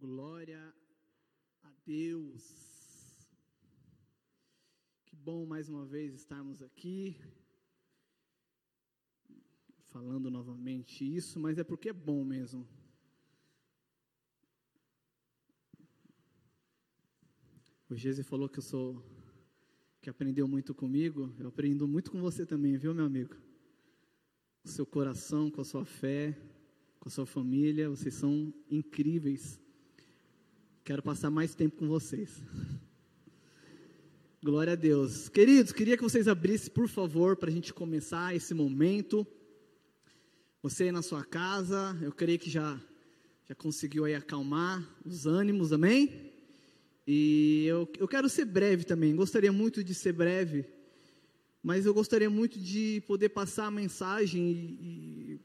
Glória a Deus. Que bom mais uma vez estarmos aqui. Falando novamente isso, mas é porque é bom mesmo. O Gese falou que eu sou que aprendeu muito comigo, eu aprendo muito com você também, viu, meu amigo? Com seu coração, com a sua fé, com a sua família, vocês são incríveis. Quero passar mais tempo com vocês. Glória a Deus. Queridos, queria que vocês abrissem, por favor, para a gente começar esse momento. Você aí na sua casa, eu creio que já, já conseguiu aí acalmar os ânimos, amém? E eu, eu quero ser breve também, gostaria muito de ser breve, mas eu gostaria muito de poder passar a mensagem e, e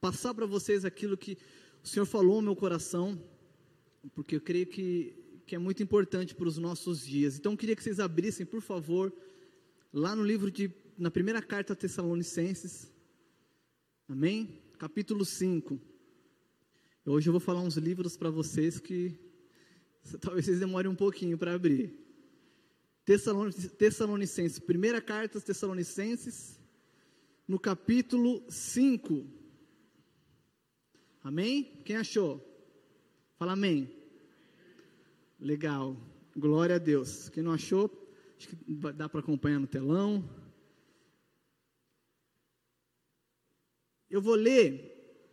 passar para vocês aquilo que o Senhor falou no meu coração porque eu creio que, que é muito importante para os nossos dias. Então, eu queria que vocês abrissem, por favor, lá no livro de, na primeira carta a Tessalonicenses, amém? Capítulo 5. Hoje eu vou falar uns livros para vocês que talvez vocês demorem um pouquinho para abrir. Tessalonicenses, primeira carta a Tessalonicenses, no capítulo 5. Amém? Quem achou? Fala amém. Legal. Glória a Deus. Quem não achou, acho que dá para acompanhar no telão. Eu vou ler,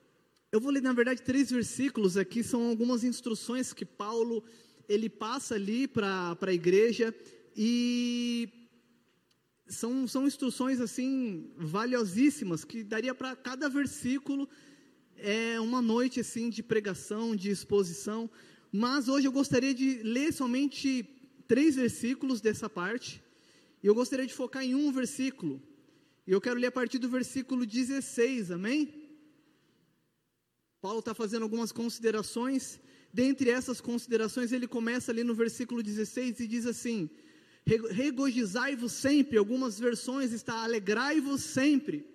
eu vou ler na verdade três versículos aqui, são algumas instruções que Paulo ele passa ali para a igreja e são, são instruções assim valiosíssimas que daria para cada versículo é uma noite assim de pregação, de exposição, mas hoje eu gostaria de ler somente três versículos dessa parte, e eu gostaria de focar em um versículo, e eu quero ler a partir do versículo 16, amém? Paulo está fazendo algumas considerações, dentre essas considerações, ele começa ali no versículo 16 e diz assim: Regozijai-vos sempre, algumas versões está alegrai-vos sempre.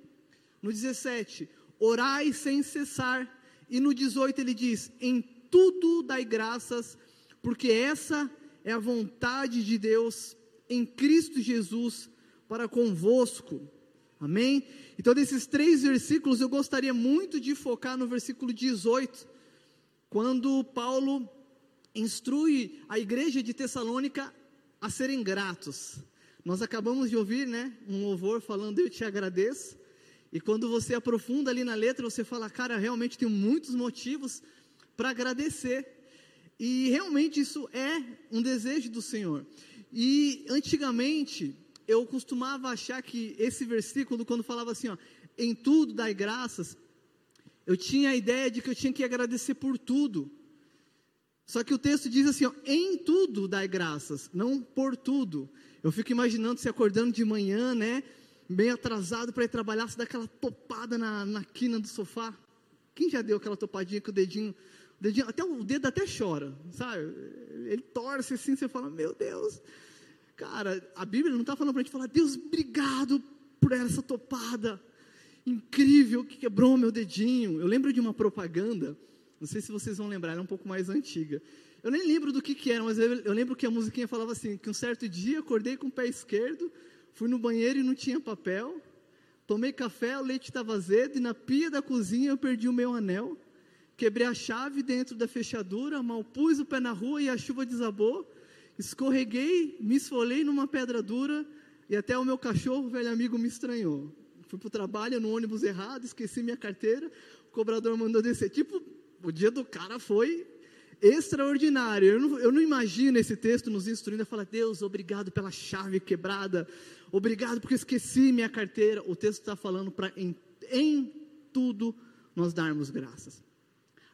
No 17, orai sem cessar. E no 18 ele diz: em tudo dai graças, porque essa é a vontade de Deus em Cristo Jesus para convosco. Amém? Então, desses três versículos, eu gostaria muito de focar no versículo 18, quando Paulo instrui a igreja de Tessalônica a serem gratos. Nós acabamos de ouvir, né, um louvor falando eu te agradeço. E quando você aprofunda ali na letra, você fala, cara, realmente tem muitos motivos para agradecer. E realmente isso é um desejo do Senhor. E antigamente eu costumava achar que esse versículo, quando falava assim, ó, em tudo dai graças, eu tinha a ideia de que eu tinha que agradecer por tudo. Só que o texto diz assim, ó, em tudo dai graças, não por tudo. Eu fico imaginando se acordando de manhã, né? Meio atrasado para ir trabalhar, você dá aquela topada na, na quina do sofá. Quem já deu aquela topadinha com o dedinho, o dedinho, até o dedo até chora, sabe? Ele torce assim, você fala, meu Deus. Cara, a Bíblia não está falando para a gente falar, Deus, obrigado por essa topada incrível que quebrou meu dedinho. Eu lembro de uma propaganda, não sei se vocês vão lembrar, ela é um pouco mais antiga. Eu nem lembro do que, que era, mas eu, eu lembro que a musiquinha falava assim: que um certo dia acordei com o pé esquerdo, Fui no banheiro e não tinha papel. Tomei café, o leite estava azedo e na pia da cozinha eu perdi o meu anel. Quebrei a chave dentro da fechadura, mal pus o pé na rua e a chuva desabou. Escorreguei, me esfolei numa pedra dura e até o meu cachorro, velho amigo, me estranhou. Fui para o trabalho no ônibus errado, esqueci minha carteira, o cobrador mandou descer. Tipo, o dia do cara foi extraordinário. Eu não, eu não imagino esse texto nos instruindo a falar, Deus, obrigado pela chave quebrada, obrigado porque esqueci minha carteira. O texto está falando para em, em tudo nós darmos graças.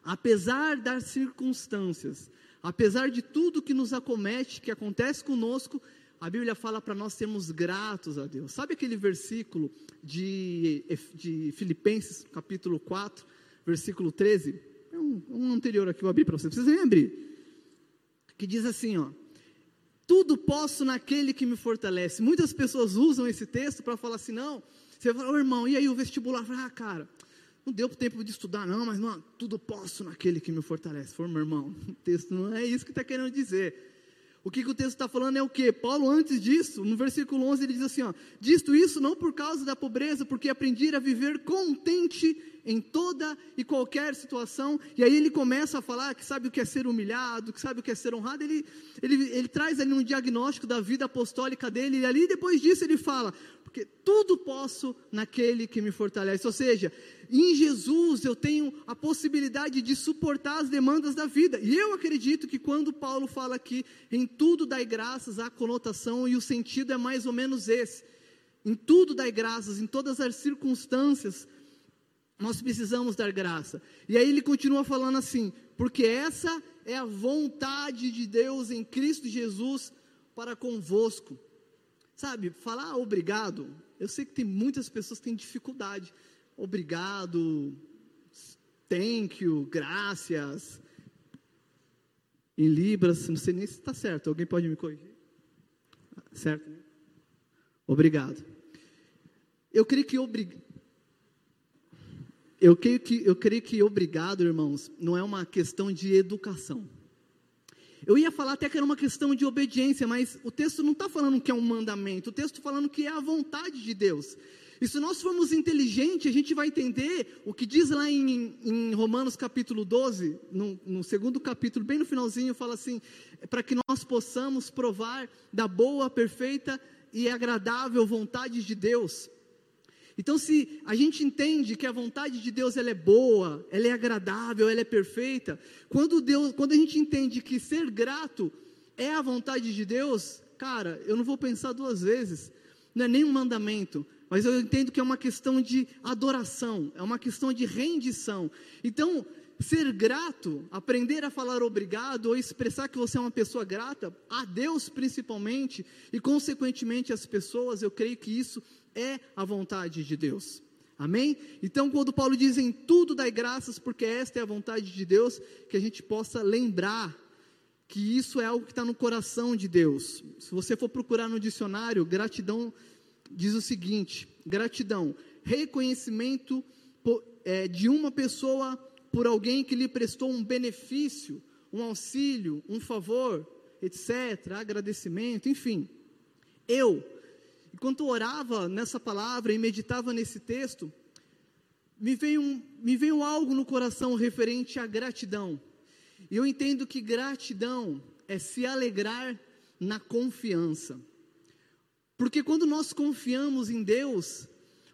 Apesar das circunstâncias, apesar de tudo que nos acomete, que acontece conosco, a Bíblia fala para nós sermos gratos a Deus. Sabe aquele versículo de, de Filipenses, capítulo 4, versículo 13? um, um anterior aqui, eu abri para vocês, vocês nem abrir. Que diz assim, ó. Tudo posso naquele que me fortalece. Muitas pessoas usam esse texto para falar assim, não. Você fala, oh, irmão, e aí o vestibular? Ah, cara, não deu tempo de estudar, não, mas não, tudo posso naquele que me fortalece. For, meu irmão, o texto não é isso que está querendo dizer. O que, que o texto está falando é o que? Paulo, antes disso, no versículo 11, ele diz assim: ó, Disto isso não por causa da pobreza, porque aprendi a viver contente em toda e qualquer situação. E aí ele começa a falar que sabe o que é ser humilhado, que sabe o que é ser honrado. Ele, ele, ele traz ali um diagnóstico da vida apostólica dele, e ali depois disso ele fala: Porque tudo posso naquele que me fortalece. Ou seja, em Jesus eu tenho a possibilidade de suportar as demandas da vida. E eu acredito que quando Paulo fala aqui, em tudo dai graças, a conotação e o sentido é mais ou menos esse. Em tudo dai graças, em todas as circunstâncias, nós precisamos dar graça. E aí ele continua falando assim: porque essa é a vontade de Deus em Cristo Jesus para convosco. Sabe, falar obrigado, eu sei que tem muitas pessoas que têm dificuldade obrigado, thank you, graças. Em Libras, não sei nem se está certo, alguém pode me corrigir? Certo? Obrigado. Eu creio que obrigado. Eu creio, que, eu creio que obrigado, irmãos, não é uma questão de educação. Eu ia falar até que era uma questão de obediência, mas o texto não está falando que é um mandamento, o texto está falando que é a vontade de Deus. E se nós formos inteligentes, a gente vai entender o que diz lá em, em Romanos capítulo 12, no, no, segundo capítulo, bem no finalzinho, fala assim: para que nós possamos provar da boa, perfeita e agradável vontade de Deus. Então, se a gente entende que a vontade de Deus ela é boa, ela é agradável, ela é perfeita, quando, Deus, quando a gente entende que ser grato é a vontade de Deus, cara, eu não vou pensar duas vezes, não é nem um mandamento, mas eu entendo que é uma questão de adoração, é uma questão de rendição. Então, ser grato, aprender a falar obrigado ou expressar que você é uma pessoa grata, a Deus principalmente, e consequentemente às pessoas, eu creio que isso é a vontade de Deus. Amém? Então, quando Paulo diz em tudo dai graças, porque esta é a vontade de Deus, que a gente possa lembrar que isso é algo que está no coração de Deus. Se você for procurar no dicionário, gratidão diz o seguinte: gratidão, reconhecimento é, de uma pessoa por alguém que lhe prestou um benefício, um auxílio, um favor, etc., agradecimento, enfim. Eu, enquanto orava nessa palavra e meditava nesse texto, me veio, um, me veio algo no coração referente à gratidão. E eu entendo que gratidão é se alegrar na confiança. Porque quando nós confiamos em Deus,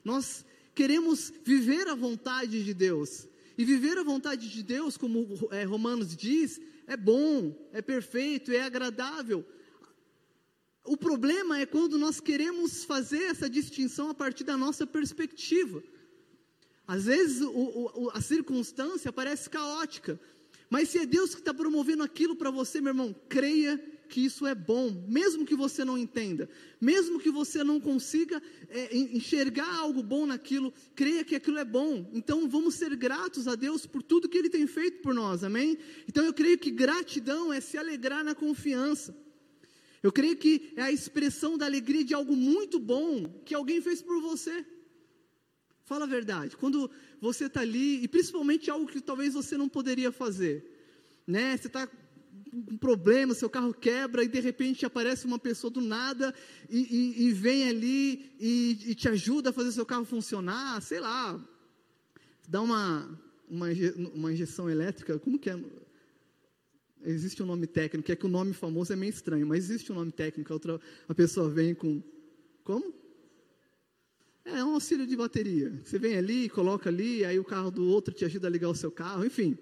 nós queremos viver a vontade de Deus. E viver a vontade de Deus, como é, Romanos diz, é bom, é perfeito, é agradável. O problema é quando nós queremos fazer essa distinção a partir da nossa perspectiva. Às vezes o, o, a circunstância parece caótica, mas se é Deus que está promovendo aquilo para você, meu irmão, creia que isso é bom, mesmo que você não entenda, mesmo que você não consiga é, enxergar algo bom naquilo, creia que aquilo é bom. Então vamos ser gratos a Deus por tudo que Ele tem feito por nós, amém? Então eu creio que gratidão é se alegrar na confiança. Eu creio que é a expressão da alegria de algo muito bom que alguém fez por você. Fala a verdade. Quando você está ali, e principalmente algo que talvez você não poderia fazer, né? Você está um problema, seu carro quebra e de repente aparece uma pessoa do nada e, e, e vem ali e, e, te ajuda a fazer seu carro funcionar, sei lá, dá uma, uma, uma injeção elétrica, como que é? Existe um nome técnico, é que o nome famoso é meio estranho, mas existe um nome técnico, a, outra, a pessoa vem com, como? É um auxílio de bateria. Você vem ali, coloca ali, aí o carro do outro te ajuda a ligar o seu carro, enfim.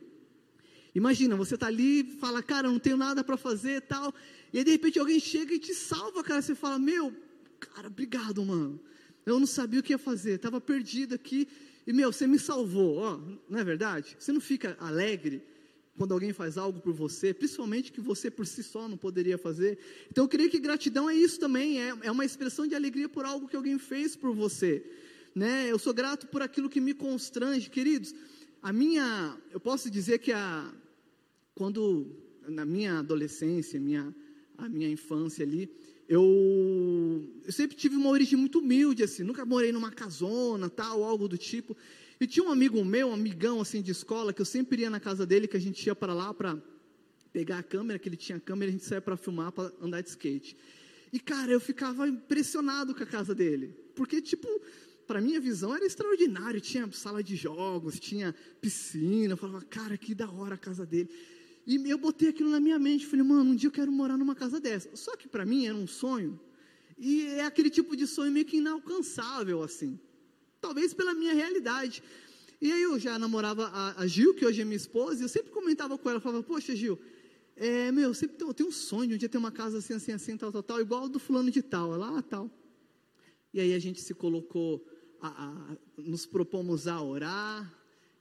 Imagina, você está ali, fala, cara, não tenho nada para fazer tal. E aí de repente alguém chega e te salva, cara. Você fala, meu, cara, obrigado, mano. Eu não sabia o que ia fazer, estava perdido aqui. E meu, você me salvou, ó, não é verdade? Você não fica alegre quando alguém faz algo por você, principalmente que você por si só não poderia fazer. Então eu creio que gratidão é isso também, é, é uma expressão de alegria por algo que alguém fez por você. Né? Eu sou grato por aquilo que me constrange, queridos. A minha, eu posso dizer que a, quando na minha adolescência, minha, a minha infância ali, eu, eu, sempre tive uma origem muito humilde, assim, nunca morei numa casona, tal, algo do tipo. E tinha um amigo meu, um amigão assim de escola, que eu sempre ia na casa dele, que a gente ia para lá para pegar a câmera, que ele tinha câmera, a gente saía para filmar, para andar de skate. E cara, eu ficava impressionado com a casa dele, porque tipo, para minha visão era extraordinário, tinha sala de jogos, tinha piscina, eu falava, cara, que da hora a casa dele. E eu botei aquilo na minha mente, falei, mano, um dia eu quero morar numa casa dessa. Só que para mim era um sonho, e é aquele tipo de sonho meio que inalcançável, assim. Talvez pela minha realidade. E aí eu já namorava a, a Gil, que hoje é minha esposa, e eu sempre comentava com ela, falava, poxa Gil, é, meu, sempre tenho, eu tenho um sonho um dia ter uma casa assim, assim, assim, tal, tal, tal, igual do fulano de tal, é lá, tal. E aí a gente se colocou, a, a, nos propomos a orar,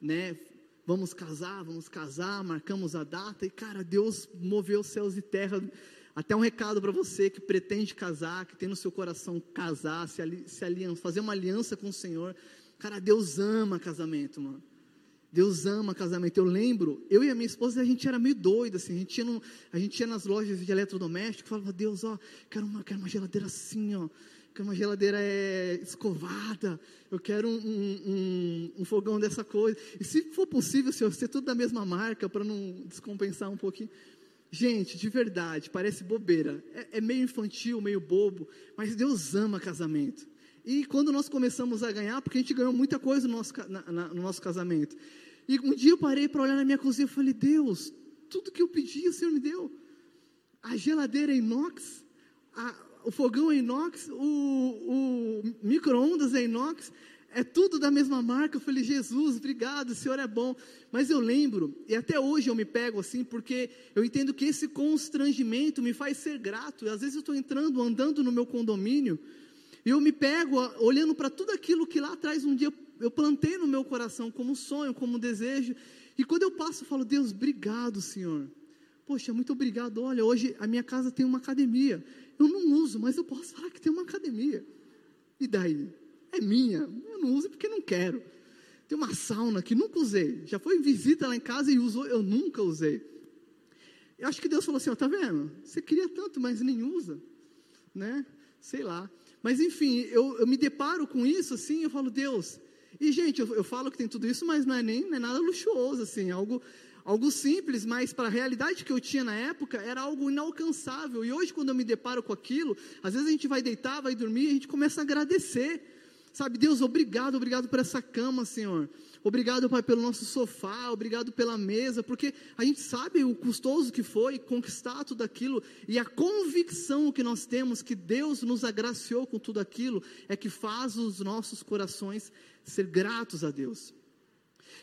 né, vamos casar, vamos casar, marcamos a data, e cara, Deus moveu céus e terra, até um recado para você que pretende casar, que tem no seu coração casar, se, ali, se aliança, fazer uma aliança com o Senhor, cara, Deus ama casamento, mano, Deus ama casamento. Eu lembro, eu e a minha esposa, a gente era meio doido, assim, a gente ia, no, a gente ia nas lojas de eletrodoméstico, falava, Deus, ó, quero uma, quero uma geladeira assim, ó, quero uma geladeira é, escovada, eu quero um, um, um, fogão dessa coisa. E se for possível, Senhor, ser tudo da mesma marca, para não descompensar um pouquinho. Gente, de verdade, parece bobeira, é, é meio infantil, meio bobo, mas Deus ama casamento. E quando nós começamos a ganhar, porque a gente ganhou muita coisa no nosso, na, na, no nosso casamento. E um dia eu parei para olhar na minha cozinha e falei: Deus, tudo que eu pedi, o Senhor me deu. A geladeira é inox, a, o fogão é inox, o, o micro-ondas é inox, é tudo da mesma marca. Eu falei: Jesus, obrigado, o Senhor é bom. Mas eu lembro, e até hoje eu me pego assim, porque eu entendo que esse constrangimento me faz ser grato. E às vezes eu estou entrando, andando no meu condomínio, e eu me pego olhando para tudo aquilo que lá atrás um dia eu plantei no meu coração como sonho, como desejo. E quando eu passo, eu falo, Deus, obrigado, Senhor. Poxa, muito obrigado. Olha, hoje a minha casa tem uma academia. Eu não uso, mas eu posso falar que tem uma academia. E daí? É minha. Eu não uso porque não quero. Tem uma sauna que nunca usei. Já foi visita lá em casa e usou, eu nunca usei. Eu acho que Deus falou assim, ó, tá vendo? Você queria tanto, mas nem usa, né? Sei lá. Mas enfim, eu, eu me deparo com isso assim, eu falo, Deus, e, gente, eu, eu, falo que tem tudo isso, mas não é nem não é nada luxuoso, assim, algo, algo simples, mas para a realidade que eu tinha na época, era algo inalcançável. E hoje, quando eu me deparo com aquilo, às vezes a gente vai deitar, vai dormir, a gente começa a agradecer. Sabe, Deus, obrigado, obrigado por essa cama, Senhor. Obrigado, Pai, pelo nosso sofá, obrigado pela mesa, porque a gente sabe o custoso que foi conquistar tudo aquilo e a convicção que nós temos que Deus nos agraciou com tudo aquilo é que faz os nossos corações ser gratos a Deus.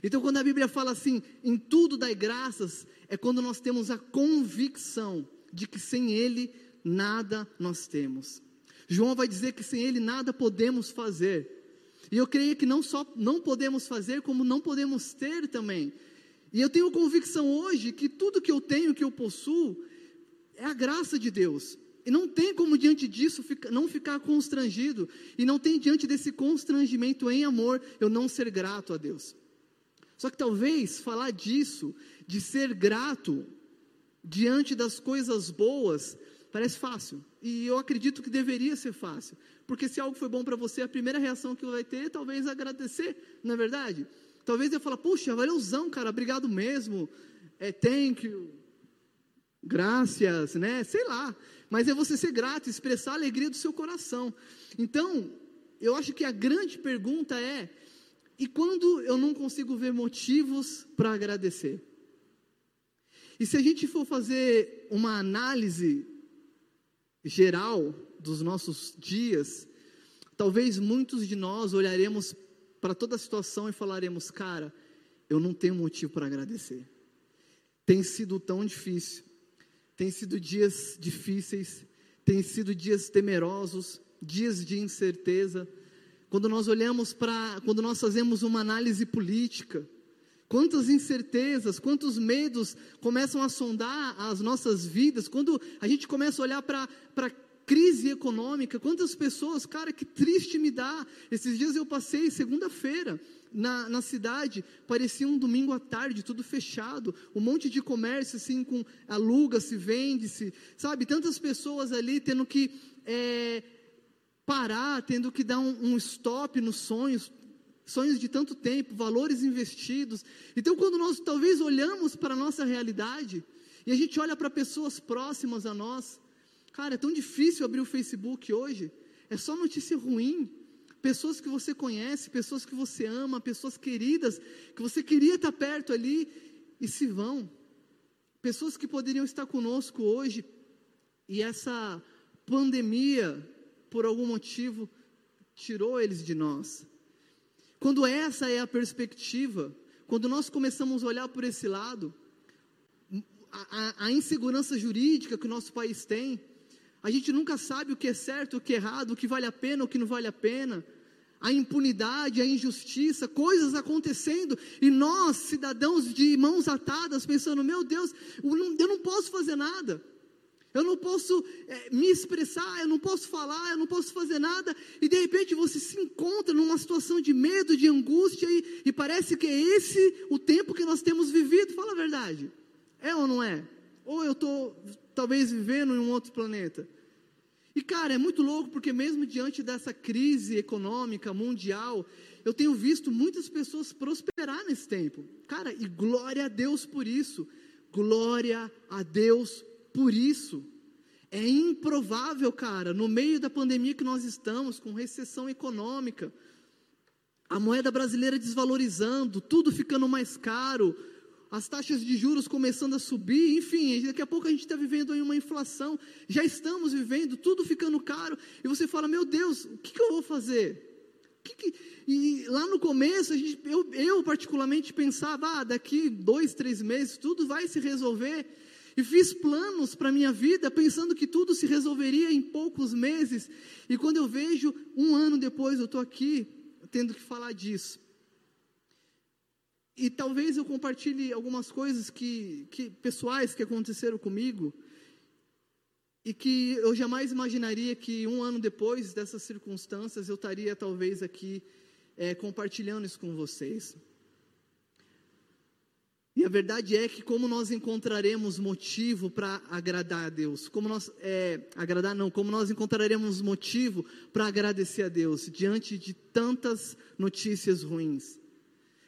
Então, quando a Bíblia fala assim, em tudo dai graças, é quando nós temos a convicção de que sem Ele nada nós temos. João vai dizer que sem Ele nada podemos fazer. E eu creio que não só não podemos fazer, como não podemos ter também. E eu tenho convicção hoje que tudo que eu tenho, que eu possuo, é a graça de Deus. E não tem como diante disso não ficar constrangido. E não tem diante desse constrangimento em amor eu não ser grato a Deus. Só que talvez falar disso, de ser grato diante das coisas boas, parece fácil. E eu acredito que deveria ser fácil. Porque se algo foi bom para você, a primeira reação que vai ter é talvez agradecer, não é verdade? Talvez eu fale, puxa, valeuzão, cara, obrigado mesmo. É, thank you. Graças, né? Sei lá mas é você ser grato, expressar a alegria do seu coração. Então, eu acho que a grande pergunta é: e quando eu não consigo ver motivos para agradecer? E se a gente for fazer uma análise geral dos nossos dias, talvez muitos de nós olharemos para toda a situação e falaremos: cara, eu não tenho motivo para agradecer. Tem sido tão difícil. Tem sido dias difíceis, tem sido dias temerosos, dias de incerteza. Quando nós olhamos para, quando nós fazemos uma análise política, quantas incertezas, quantos medos começam a sondar as nossas vidas, quando a gente começa a olhar para a crise econômica, quantas pessoas, cara, que triste me dá. Esses dias eu passei segunda-feira, na, na cidade, parecia um domingo à tarde, tudo fechado, um monte de comércio assim, com aluga-se, vende-se, sabe? Tantas pessoas ali tendo que é, parar, tendo que dar um, um stop nos sonhos, sonhos de tanto tempo, valores investidos. Então, quando nós talvez olhamos para a nossa realidade e a gente olha para pessoas próximas a nós, cara, é tão difícil abrir o Facebook hoje, é só notícia ruim. Pessoas que você conhece, pessoas que você ama, pessoas queridas, que você queria estar perto ali e se vão. Pessoas que poderiam estar conosco hoje e essa pandemia, por algum motivo, tirou eles de nós. Quando essa é a perspectiva, quando nós começamos a olhar por esse lado, a, a, insegurança jurídica que o nosso país tem, a gente nunca sabe o que é certo, o que é errado, o que vale a pena, o que não vale a pena, a impunidade, a injustiça, coisas acontecendo, e nós, cidadãos de mãos atadas, pensando: meu Deus, eu não posso fazer nada. Eu não posso é, me expressar, eu não posso falar, eu não posso fazer nada, e de repente você se encontra numa situação de medo, de angústia, e, e parece que é esse o tempo que nós temos vivido. Fala a verdade, é ou não é? Ou eu estou talvez vivendo em um outro planeta? E cara, é muito louco porque mesmo diante dessa crise econômica mundial, eu tenho visto muitas pessoas prosperar nesse tempo. Cara, e glória a Deus por isso. Glória a Deus por isso. É improvável, cara, no meio da pandemia que nós estamos, com recessão econômica, a moeda brasileira desvalorizando, tudo ficando mais caro, as taxas de juros começando a subir, enfim, daqui a pouco a gente está vivendo aí uma inflação, já estamos vivendo, tudo ficando caro, e você fala, meu Deus, o que, que eu vou fazer? Que que... E lá no começo, gente, eu, eu, particularmente pensava, ah, daqui dois, três meses, tudo vai se resolver, e fiz planos para a minha vida pensando que tudo se resolveria em poucos meses. E quando eu vejo, um ano depois, eu estou aqui tendo que falar disso. E talvez eu compartilhe algumas coisas que, que pessoais que aconteceram comigo e que eu jamais imaginaria que um ano depois dessas circunstâncias eu estaria talvez aqui é, compartilhando isso com vocês. E a verdade é que como nós encontraremos motivo para agradar a Deus, como nós é, agradar não, como nós encontraremos motivo para agradecer a Deus diante de tantas notícias ruins.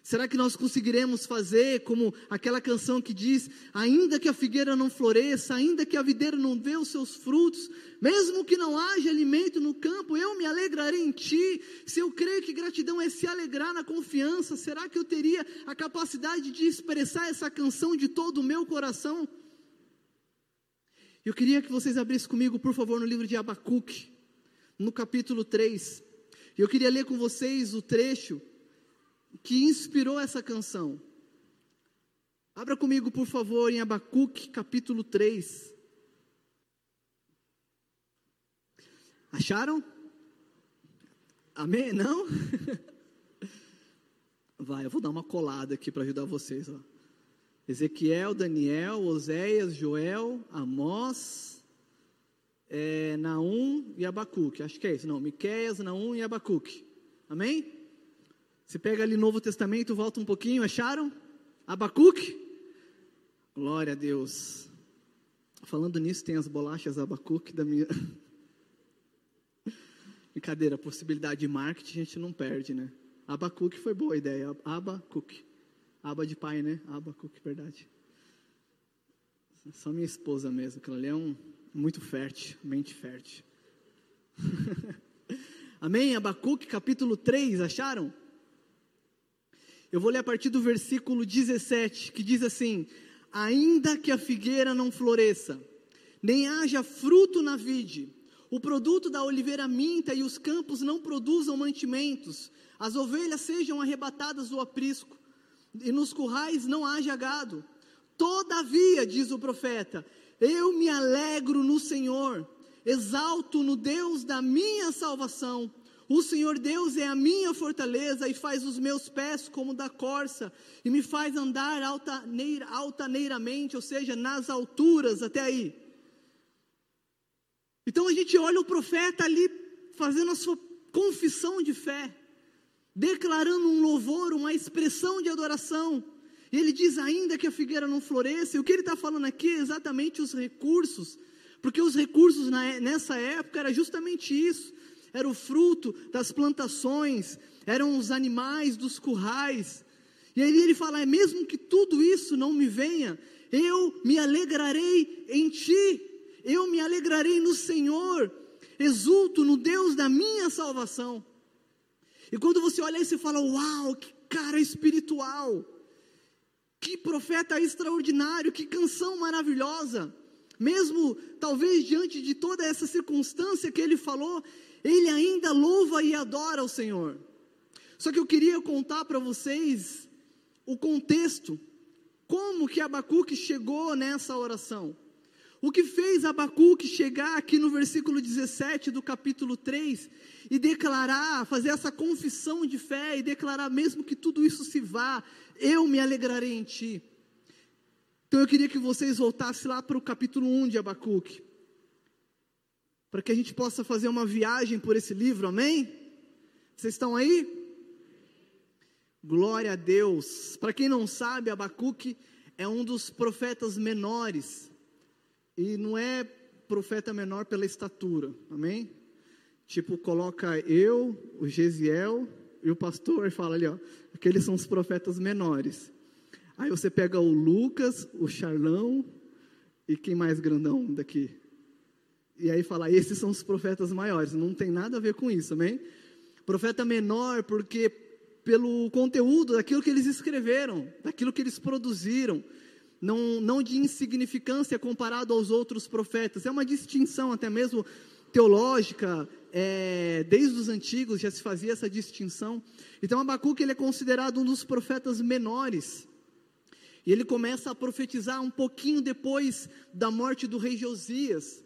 Será que nós conseguiremos fazer como aquela canção que diz: ainda que a figueira não floresça, ainda que a videira não dê os seus frutos, mesmo que não haja alimento no campo, eu me alegrarei em ti. Se eu creio que gratidão é se alegrar na confiança, será que eu teria a capacidade de expressar essa canção de todo o meu coração? Eu queria que vocês abrissem comigo, por favor, no livro de Abacuque, no capítulo 3. Eu queria ler com vocês o trecho que inspirou essa canção. Abra comigo, por favor, em Abacuque, capítulo 3. Acharam? Amém? Não? Vai, eu vou dar uma colada aqui para ajudar vocês. Ó. Ezequiel, Daniel, Oséias, Joel, Amós, é, Naum e Abacuque. Acho que é isso. Não, Miqueias, Naum e Abacuque. Amém? Você pega ali Novo Testamento, volta um pouquinho, acharam? Abacuque? Glória a Deus. Falando nisso, tem as bolachas Abacuque da minha. Brincadeira, possibilidade de marketing a gente não perde, né? Abacuque foi boa ideia. Abacuque. Aba de pai, né? Abacuque, verdade. Só minha esposa mesmo, aquela ali é um muito fértil, mente fértil. Amém? Abacuque capítulo 3, acharam? Eu vou ler a partir do versículo 17, que diz assim: Ainda que a figueira não floresça, nem haja fruto na vide, o produto da oliveira minta e os campos não produzam mantimentos, as ovelhas sejam arrebatadas do aprisco, e nos currais não haja gado. Todavia, diz o profeta, eu me alegro no Senhor, exalto no Deus da minha salvação. O Senhor Deus é a minha fortaleza e faz os meus pés como da corça e me faz andar altaneira, altaneiramente, ou seja, nas alturas, até aí. Então a gente olha o profeta ali fazendo a sua confissão de fé, declarando um louvor, uma expressão de adoração. E ele diz ainda que a figueira não floresça, e o que ele está falando aqui é exatamente os recursos, porque os recursos nessa época era justamente isso era o fruto das plantações, eram os animais dos currais. E aí ele fala: é mesmo que tudo isso não me venha, eu me alegrarei em ti, eu me alegrarei no Senhor, exulto no Deus da minha salvação. E quando você olha isso e fala: Uau, que cara espiritual, que profeta extraordinário, que canção maravilhosa. Mesmo talvez diante de toda essa circunstância que ele falou, ele ainda louva e adora o Senhor. Só que eu queria contar para vocês o contexto, como que Abacuque chegou nessa oração. O que fez Abacuque chegar aqui no versículo 17 do capítulo 3 e declarar, fazer essa confissão de fé e declarar, mesmo que tudo isso se vá, eu me alegrarei em ti. Então eu queria que vocês voltassem lá para o capítulo 1 de Abacuque, para que a gente possa fazer uma viagem por esse livro, amém? Vocês estão aí? Glória a Deus. Para quem não sabe, Abacuque é um dos profetas menores. E não é profeta menor pela estatura, amém? Tipo, coloca eu, o Gesiel e o pastor e fala ali, ó, aqueles são os profetas menores. Aí você pega o Lucas, o Charlão e quem mais grandão daqui? E aí fala, esses são os profetas maiores. Não tem nada a ver com isso, amém? Profeta menor porque pelo conteúdo daquilo que eles escreveram, daquilo que eles produziram, não, não de insignificância comparado aos outros profetas. É uma distinção até mesmo teológica, é, desde os antigos já se fazia essa distinção. Então Abacuque ele é considerado um dos profetas menores. E ele começa a profetizar um pouquinho depois da morte do rei Josias.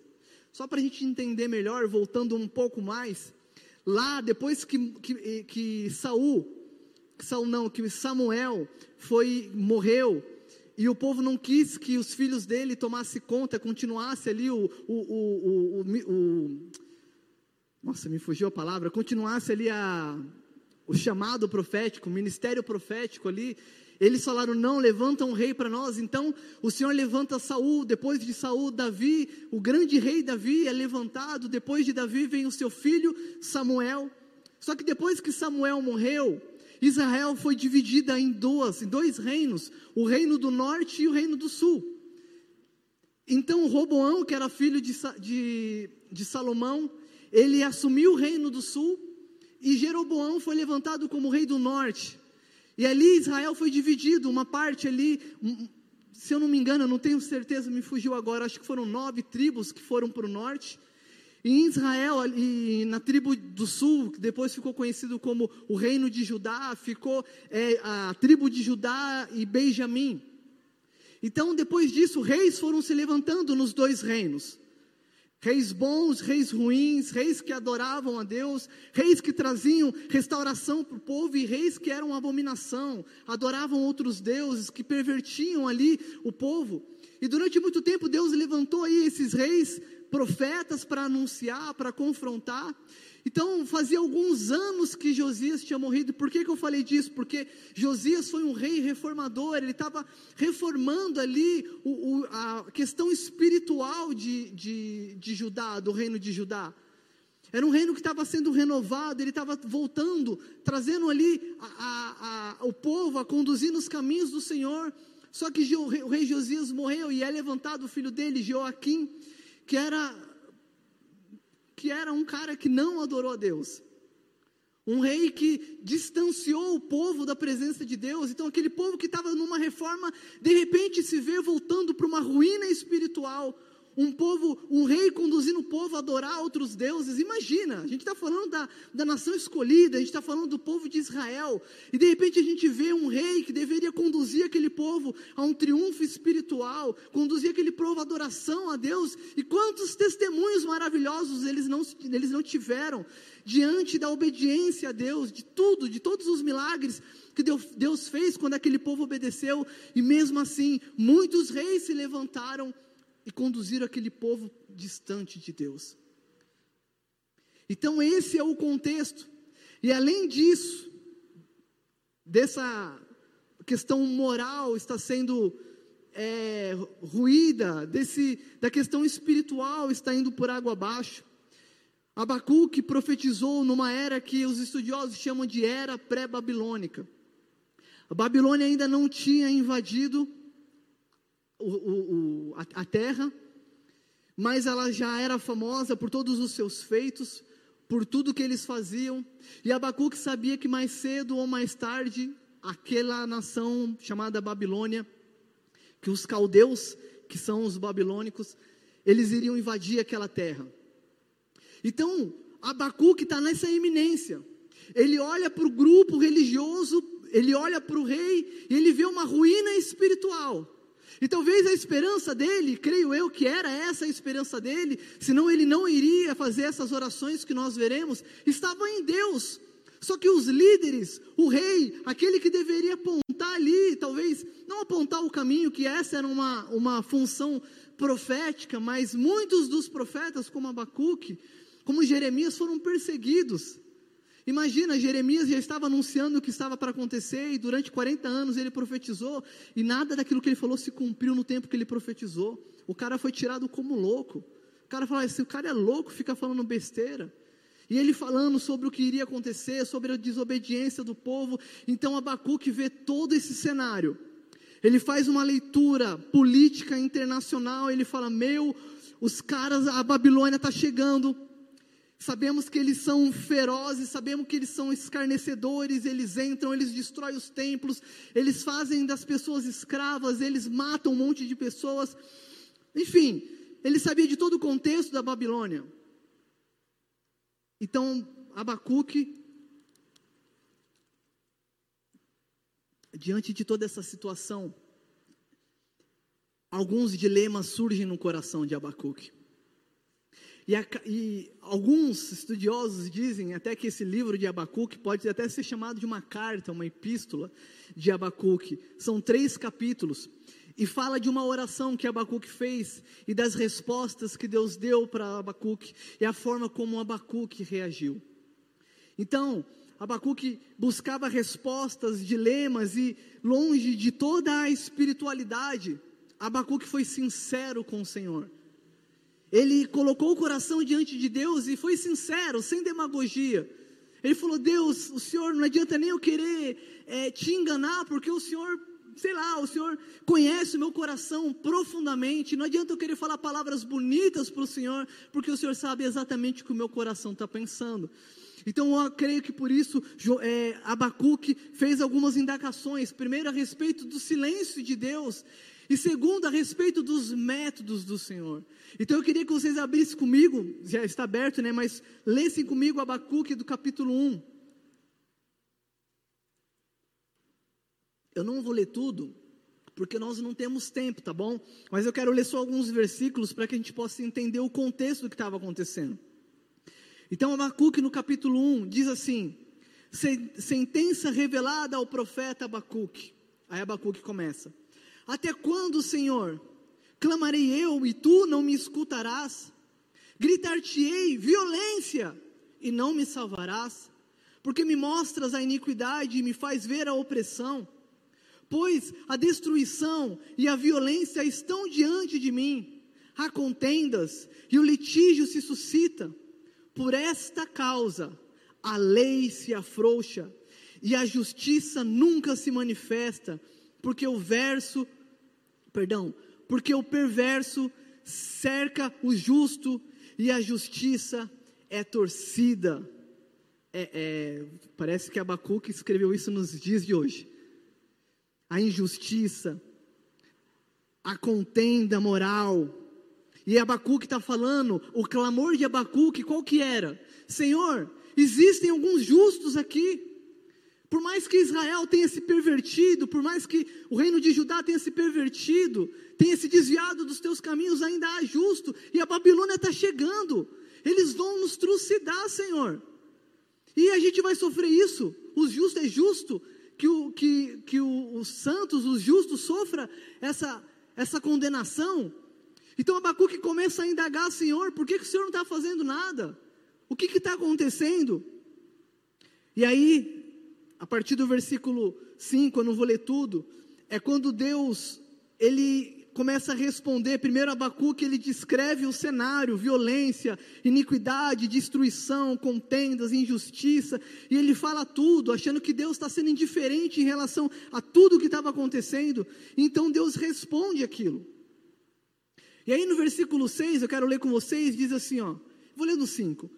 Só para a gente entender melhor, voltando um pouco mais, lá depois que, que, que Saul, Saul não, que Samuel foi morreu e o povo não quis que os filhos dele tomassem conta, continuasse ali o, o, o, o, nossa, me fugiu a palavra, continuasse ali a, o chamado profético, o ministério profético ali, eles falaram: não, levanta um rei para nós. Então o Senhor levanta Saul. Depois de Saul, Davi, o grande rei Davi é levantado. Depois de Davi vem o seu filho Samuel. Só que depois que Samuel morreu, Israel foi dividida em duas, em dois reinos, o reino do norte e o reino do sul. Então Roboão, que era filho de, de, de Salomão, ele assumiu o reino do sul e Jeroboão foi levantado como rei do norte. E ali Israel foi dividido, uma parte ali, se eu não me engano, não tenho certeza, me fugiu agora, acho que foram nove tribos que foram para o norte, em Israel, ali, na tribo do sul, que depois ficou conhecido como o reino de Judá, ficou é, a tribo de Judá e Benjamim. Então, depois disso, reis foram se levantando nos dois reinos. Reis bons, reis ruins, reis que adoravam a Deus, reis que traziam restauração para o povo e reis que eram abominação, adoravam outros deuses, que pervertiam ali o povo. E durante muito tempo Deus levantou aí esses reis profetas para anunciar, para confrontar. Então, fazia alguns anos que Josias tinha morrido. Por que, que eu falei disso? Porque Josias foi um rei reformador, ele estava reformando ali o, o, a questão espiritual de, de, de Judá, do reino de Judá. Era um reino que estava sendo renovado, ele estava voltando, trazendo ali a, a, a, o povo a conduzir nos caminhos do Senhor. Só que o rei, Josias morreu e é levantado o filho dele, Joaquim que era que era um cara que não adorou a Deus. Um rei que distanciou o povo da presença de Deus. Então, aquele povo que estava numa reforma, de repente se vê voltando para uma ruína espiritual, um povo, um rei conduzindo o povo a adorar outros deuses. Imagina, a gente está falando da, da nação escolhida, a gente está falando do povo de Israel, e de repente a gente vê um rei que deveria conduzir aquele povo a um triunfo espiritual, conduzir aquele povo à adoração a Deus, e quantos testemunhos maravilhosos eles não, eles não tiveram diante da obediência a Deus, de tudo, de todos os milagres que Deus fez quando aquele povo obedeceu, e mesmo assim, muitos reis se levantaram e conduzir aquele povo distante de Deus. Então, esse é o contexto. E além disso, dessa questão moral está sendo é, ruída, desse, da questão espiritual está indo por água abaixo. Abacuque profetizou numa era que os estudiosos chamam de era pré-babilônica. A Babilônia ainda não tinha invadido o, o, a, a terra, mas ela já era famosa por todos os seus feitos, por tudo que eles faziam. E Abacuque sabia que mais cedo ou mais tarde, aquela nação chamada Babilônia, que os caldeus, que são os babilônicos, eles iriam invadir aquela terra. Então, Abacuque está nessa eminência. Ele olha para o grupo religioso, ele olha para o rei e ele vê uma ruína espiritual. E talvez a esperança dele, creio eu que era essa a esperança dele, senão ele não iria fazer essas orações que nós veremos, estava em Deus. Só que os líderes, o rei, aquele que deveria apontar ali, talvez não apontar o caminho, que essa era uma, uma função profética, mas muitos dos profetas, como Abacuque, como Jeremias, foram perseguidos. Imagina, Jeremias já estava anunciando o que estava para acontecer e durante 40 anos ele profetizou e nada daquilo que ele falou se cumpriu no tempo que ele profetizou. O cara foi tirado como louco. O cara fala, esse cara é louco, fica falando besteira. E ele falando sobre o que iria acontecer, sobre a desobediência do povo. Então Abacuque vê todo esse cenário. Ele faz uma leitura política internacional, ele fala: "Meu, os caras, a Babilônia está chegando, Sabemos que eles são ferozes, sabemos que eles são escarnecedores, eles entram, eles destroem os templos, eles fazem das pessoas escravas, eles matam um monte de pessoas. Enfim, ele sabia de todo o contexto da Babilônia. Então, Abacuque, diante de toda essa situação, alguns dilemas surgem no coração de Abacuque. E, a, e, alguns estudiosos dizem até que esse livro de Abacuque pode até ser chamado de uma carta, uma epístola de Abacuque. São três capítulos. E fala de uma oração que Abacuque fez e das respostas que Deus deu para Abacuque e a forma como Abacuque reagiu. Então, Abacuque buscava respostas, dilemas e longe de toda a espiritualidade, Abacuque foi sincero com o Senhor. Ele colocou o coração diante de Deus e foi sincero, sem demagogia. Ele falou: Deus, o Senhor não adianta nem eu querer é, te enganar, porque o Senhor, sei lá, o Senhor conhece o meu coração profundamente. Não adianta eu querer falar palavras bonitas para o Senhor, porque o Senhor sabe exatamente o que o meu coração está pensando. Então eu creio que por isso é, Abacuque fez algumas indagações. Primeiro, a respeito do silêncio de Deus. E segundo, a respeito dos métodos do Senhor. Então eu queria que vocês abrissem comigo, já está aberto, né? Mas lessem comigo Abacuque do capítulo 1. Eu não vou ler tudo, porque nós não temos tempo, tá bom? Mas eu quero ler só alguns versículos para que a gente possa entender o contexto do que estava acontecendo. Então Abacuque no capítulo 1 diz assim: sentença revelada ao profeta Abacuque. Aí Abacuque começa. Até quando, Senhor? Clamarei eu e tu não me escutarás? Gritar-te-ei violência e não me salvarás? Porque me mostras a iniquidade e me faz ver a opressão? Pois a destruição e a violência estão diante de mim, há contendas e o litígio se suscita. Por esta causa, a lei se afrouxa e a justiça nunca se manifesta, porque o verso perdão, porque o perverso cerca o justo e a justiça é torcida. É, é, parece que Abacuque escreveu isso nos dias de hoje. A injustiça, a contenda moral. E Abacuque está falando, o clamor de Abacuque, qual que era? Senhor, existem alguns justos aqui, por mais que Israel tenha se pervertido, por mais que o reino de Judá tenha se pervertido, tenha se desviado dos teus caminhos, ainda há justo, e a Babilônia está chegando, eles vão nos trucidar, Senhor, e a gente vai sofrer isso, os justos, é justo que, o, que, que o, os santos, os justos, sofra essa, essa condenação, então Abacuque começa a indagar, Senhor, por que, que o Senhor não está fazendo nada? O que está acontecendo? E aí, a partir do versículo 5, eu não vou ler tudo, é quando Deus, ele começa a responder. Primeiro Abacuque, ele descreve o cenário, violência, iniquidade, destruição, contendas, injustiça, e ele fala tudo, achando que Deus está sendo indiferente em relação a tudo que estava acontecendo. Então Deus responde aquilo. E aí no versículo 6, eu quero ler com vocês, diz assim, ó, vou ler no 5.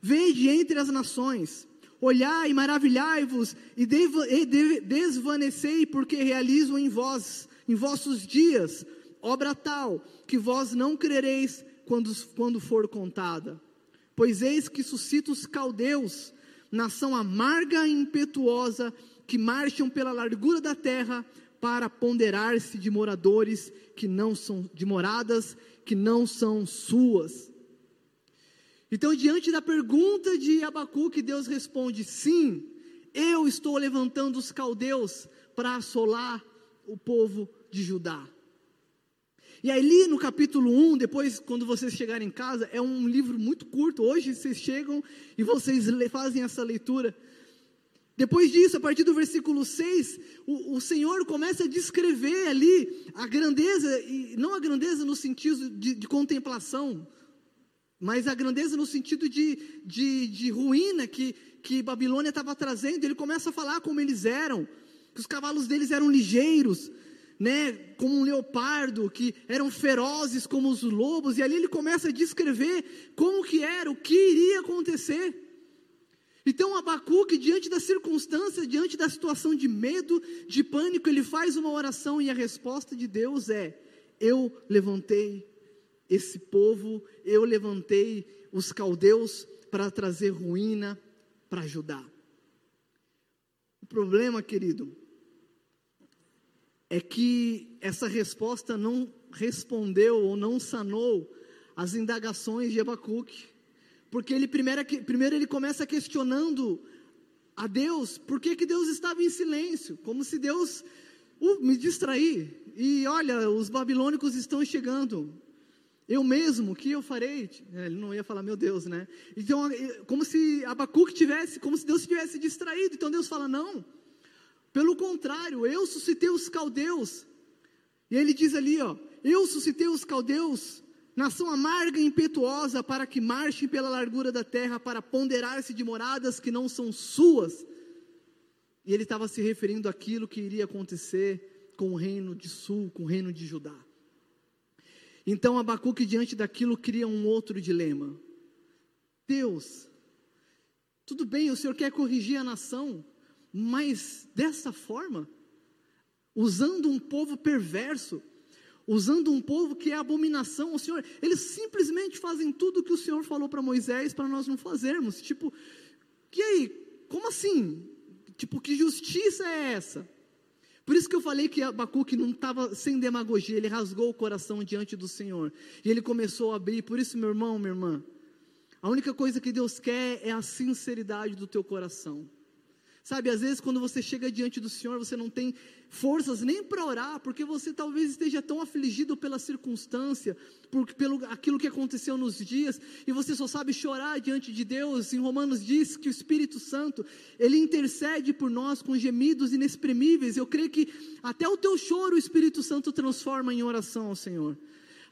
Vede entre as nações, olhai maravilhai-vos, e, desvanecei, porque realizo em vós, em vossos dias, obra tal, que vós não crereis quando, quando for contada. Pois eis que suscita os caldeus, nação amarga e impetuosa, que marcham pela largura da terra, para ponderar-se de moradores que não são, de moradas que não são suas. Então, diante da pergunta de Abacuque, Deus responde: sim, eu estou levantando os caldeus para assolar o povo de Judá. E ali no capítulo 1, depois, quando vocês chegarem em casa, é um livro muito curto. Hoje vocês chegam e vocês fazem essa leitura. Depois disso, a partir do versículo 6, o, o, Senhor começa a descrever ali a grandeza, e não a grandeza no sentido de, de contemplação, mas a grandeza no sentido de, de, de ruína que, que Babilônia estava trazendo. Ele começa a falar como eles eram, que os cavalos deles eram ligeiros, né, como um leopardo, que eram ferozes como os lobos, e ali ele começa a descrever como que era, o que iria acontecer. Então Abacuque, diante da circunstância, diante da situação de medo, de pânico, ele faz uma oração e a resposta de Deus é: Eu levantei esse povo, eu levantei os caldeus para trazer ruína para Judá. O problema, querido, é que essa resposta não respondeu ou não sanou as indagações de Abacuque. Porque ele primeiro, primeiro ele começa questionando a Deus, por que, que Deus estava em silêncio? Como se Deus uh, me distrair. E olha, os babilônicos estão chegando. Eu mesmo, o que eu farei? É, ele não ia falar, meu Deus, né? Então, como se Abacuque tivesse, como se Deus tivesse distraído. Então Deus fala, não. Pelo contrário, eu suscitei os caldeus. E ele diz ali, ó, eu suscitei os caldeus, nação amarga e impetuosa, para que marchem pela largura da terra, para ponderar-se de moradas que não são suas. E ele estava se referindo àquilo que iria acontecer com o reino de Sul, com o reino de Judá. Então Abacuque, diante daquilo, cria um outro dilema. Deus, tudo bem, o Senhor quer corrigir a nação, mas dessa forma, usando um povo perverso, usando um povo que é abominação ao Senhor, eles simplesmente fazem tudo o que o Senhor falou para Moisés para nós não fazermos. Tipo, e aí, como assim? Tipo, que justiça é essa? Por isso que eu falei que Abacuque não estava sem demagogia, ele rasgou o coração diante do Senhor. E ele começou a abrir. Por isso, meu irmão, minha irmã, a única coisa que Deus quer é a sinceridade do teu coração. Sabe, às vezes quando você chega diante do Senhor, você não tem forças nem para orar, porque você talvez esteja tão afligido pela circunstância, por, pelo aquilo que aconteceu nos dias, e você só sabe chorar diante de Deus. Em Romanos diz que o Espírito Santo, ele intercede por nós com gemidos inexprimíveis. Eu creio que até o teu choro o Espírito Santo transforma em oração ao Senhor.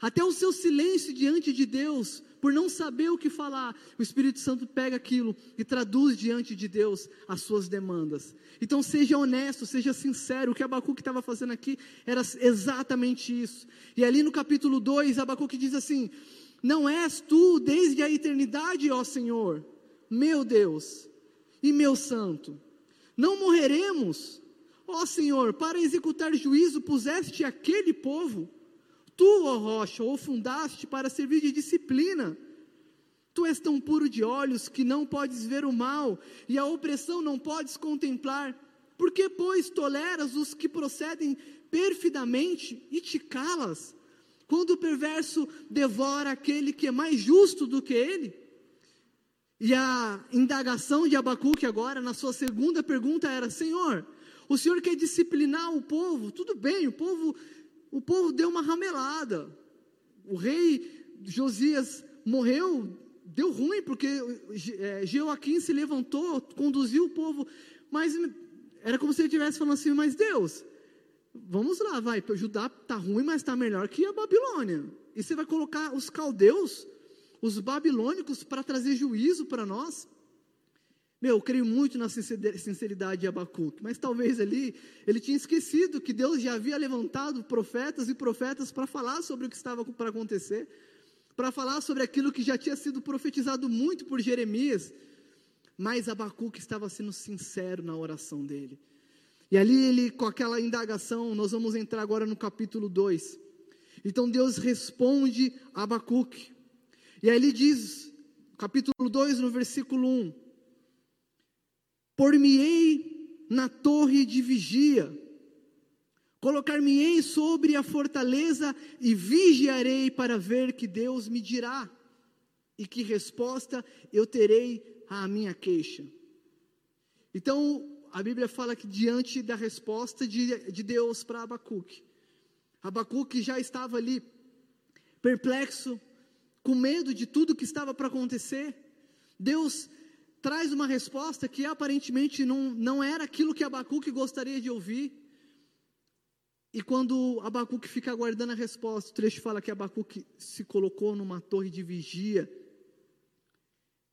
Até o seu silêncio diante de Deus, por não saber o que falar, o Espírito Santo pega aquilo e traduz diante de Deus as suas demandas. Então seja honesto, seja sincero. O que Abacuque estava fazendo aqui era exatamente isso. E ali no capítulo 2, Abacuque diz assim: Não és tu desde a eternidade, ó Senhor, meu Deus e meu Santo. Não morreremos, ó Senhor, para executar juízo puseste aquele povo Tu, ó rocha, o fundaste para servir de disciplina. Tu és tão puro de olhos que não podes ver o mal, e a opressão não podes contemplar. Por que, pois, toleras os que procedem perfidamente e te calas? Quando o perverso devora aquele que é mais justo do que ele? E a indagação de Abacuque agora, na sua segunda pergunta, era: Senhor, o Senhor quer disciplinar o povo? Tudo bem, o povo o povo deu uma ramelada. O rei Josias morreu, deu ruim, porque é, Joaquim se levantou, conduziu o povo, mas era como se ele estivesse falando assim: Mas Deus, vamos lá, vai, Judá está ruim, mas está melhor que a Babilônia. E você vai colocar os caldeus, os babilônicos, para trazer juízo para nós? Meu, eu creio muito na sinceridade de Abacuque, mas talvez ali ele tinha esquecido que Deus já havia levantado profetas e profetas para falar sobre o que estava para acontecer, para falar sobre aquilo que já tinha sido profetizado muito por Jeremias, mas Abacuque estava sendo sincero na oração dele. E ali ele, com aquela indagação, nós vamos entrar agora no capítulo 2. Então Deus responde a Abacuque. E aí ele diz, capítulo 2, no versículo 1: Por-me-ei na torre de vigia, colocar-me-ei sobre a fortaleza e vigiarei para ver que Deus me dirá e que resposta eu terei à minha queixa. Então, a Bíblia fala que diante da resposta de, de Deus para Abacuque, Abacuque já estava ali perplexo, com medo de tudo que estava para acontecer. Deus traz uma resposta que aparentemente não, não era aquilo que Abacuque gostaria de ouvir. E quando Abacuque fica aguardando a resposta, o trecho fala que Abacuque se colocou numa torre de vigia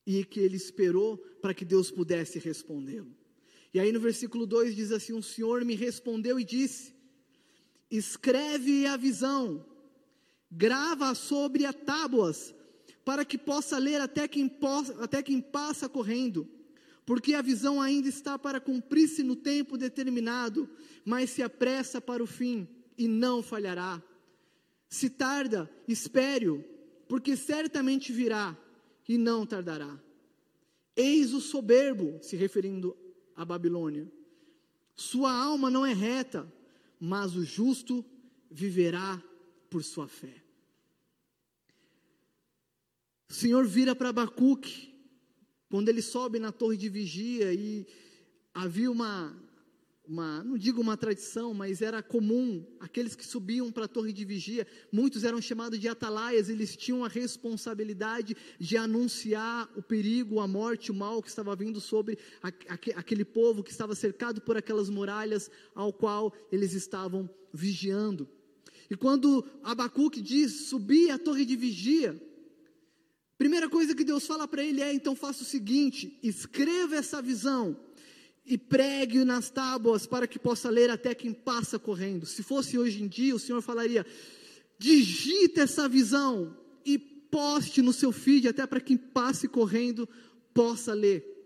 e que ele esperou para que Deus pudesse respondê-lo. E aí no versículo 2 diz assim: O Senhor me respondeu e disse: Escreve a visão, grava sobre a tábuas, para que possa ler até quem, possa, até quem passa correndo. Porque a visão ainda está para cumprir-se no tempo determinado, mas se apressa para o fim e não falhará. Se tarda, espere-o, porque certamente virá e não tardará. Eis o soberbo, se referindo a Babilônia. Sua alma não é reta, mas o justo viverá por sua fé. O Senhor vira para Abacuque, quando ele sobe na torre de vigia e havia uma, uma, não digo uma tradição, mas era comum, aqueles que subiam para a torre de vigia, muitos eram chamados de atalaias, eles tinham a responsabilidade de anunciar o perigo, a morte, o mal que estava vindo sobre aquele povo que estava cercado por aquelas muralhas ao qual eles estavam vigiando. E quando Abacuque diz subir a torre de vigia, primeira coisa que Deus fala para ele é: então faça o seguinte, escreva essa visão e pregue nas tábuas para que possa ler até quem passa correndo. Se fosse hoje em dia, o Senhor falaria: digita essa visão e poste no seu feed até para quem passe correndo possa ler.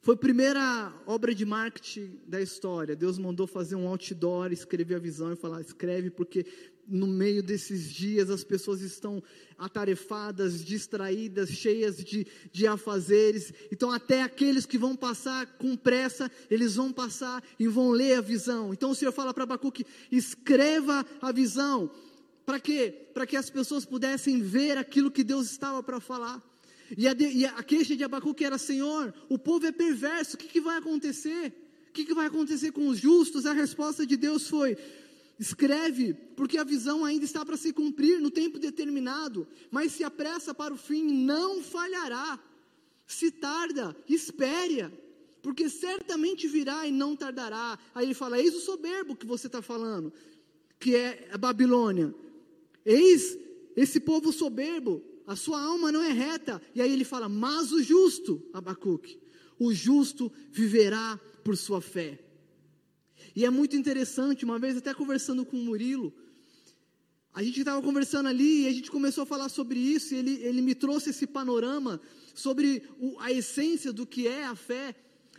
Foi a primeira obra de marketing da história. Deus mandou fazer um outdoor, escrever a visão e falar: escreve, porque no meio desses dias as pessoas estão atarefadas, distraídas, cheias de, de afazeres. Então, até aqueles que vão passar com pressa, eles vão passar e vão ler a visão. Então, o Senhor fala para Abacuque: escreva a visão. Para quê? Para que as pessoas pudessem ver aquilo que Deus estava para falar. E a, de, e a, queixa de Abacuque era: Senhor, o povo é perverso, o que, que vai acontecer? O que, que vai acontecer com os justos? A resposta de Deus foi: Escreve, porque a visão ainda está para se cumprir no tempo determinado, mas se apressa para o fim, não falhará. Se tarda, espere, porque certamente virá e não tardará. Aí ele fala: Eis o soberbo que você está falando, que é a Babilônia. Eis esse povo soberbo, a sua alma não é reta. E aí ele fala: Mas o justo, Abacuque, o justo viverá por sua fé. E é muito interessante, uma vez até conversando com o Murilo, a gente estava conversando ali e a gente começou a falar sobre isso, e ele, ele me trouxe esse panorama sobre o, a essência do que é a fé.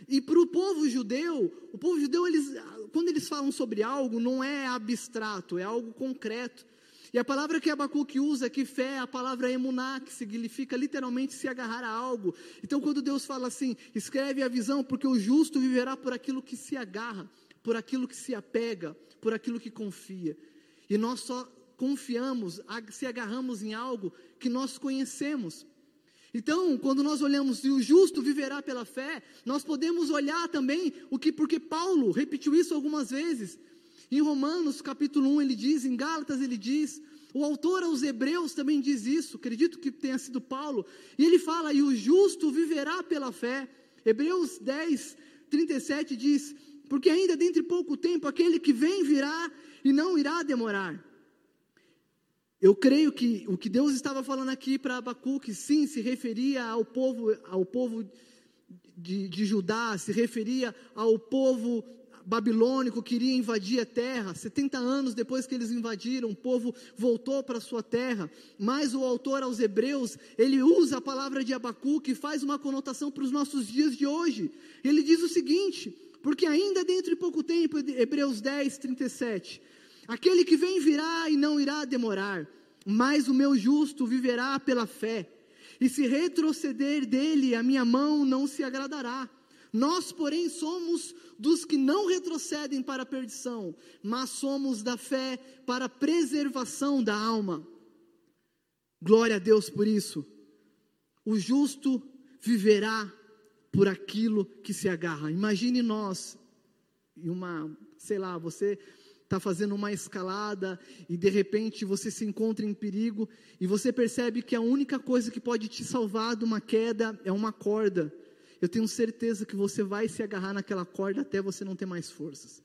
E para o povo judeu, o povo judeu, eles, quando eles falam sobre algo, não é abstrato, é algo concreto. E a palavra que Abacuque usa aqui, fé, é a palavra emuná, que significa literalmente se agarrar a algo. Então, quando Deus fala assim, escreve a visão, porque o justo viverá por aquilo que se agarra por aquilo que se apega, por aquilo que confia. E nós só confiamos, se agarramos em algo que nós conhecemos. Então, quando nós olhamos e o justo viverá pela fé, nós podemos olhar também o que, porque Paulo repetiu isso algumas vezes. Em Romanos capítulo 1 ele diz, em Gálatas ele diz, o autor aos Hebreus também diz isso, acredito que tenha sido Paulo, e ele fala: e o justo viverá pela fé. Hebreus 10, 37 diz: porque ainda dentro de pouco tempo aquele que vem virá e não irá demorar. Eu creio que o que Deus estava falando aqui para Abacuque, sim, se referia ao povo, ao povo de, de Judá, se referia ao povo babilônico que iria invadir a terra. 70 anos depois que eles invadiram, o povo voltou para sua terra. Mas o autor aos Hebreus, ele usa a palavra de Abacuque e faz uma conotação para os nossos dias de hoje. Ele diz o seguinte: porque ainda dentro de pouco tempo, Hebreus 10, 37, aquele que vem virá e não irá demorar, mas o meu justo viverá pela fé. E se retroceder dele, a minha mão não se agradará. Nós, porém, somos dos que não retrocedem para a perdição, mas somos da fé para a preservação da alma. Glória a Deus por isso. O justo viverá por aquilo que se agarra. Imagine nós, em uma, sei lá, você está fazendo uma escalada e de repente você se encontra em perigo e você percebe que a única coisa que pode te salvar de uma queda é uma corda eu tenho certeza que você vai se agarrar naquela corda até você não ter mais forças.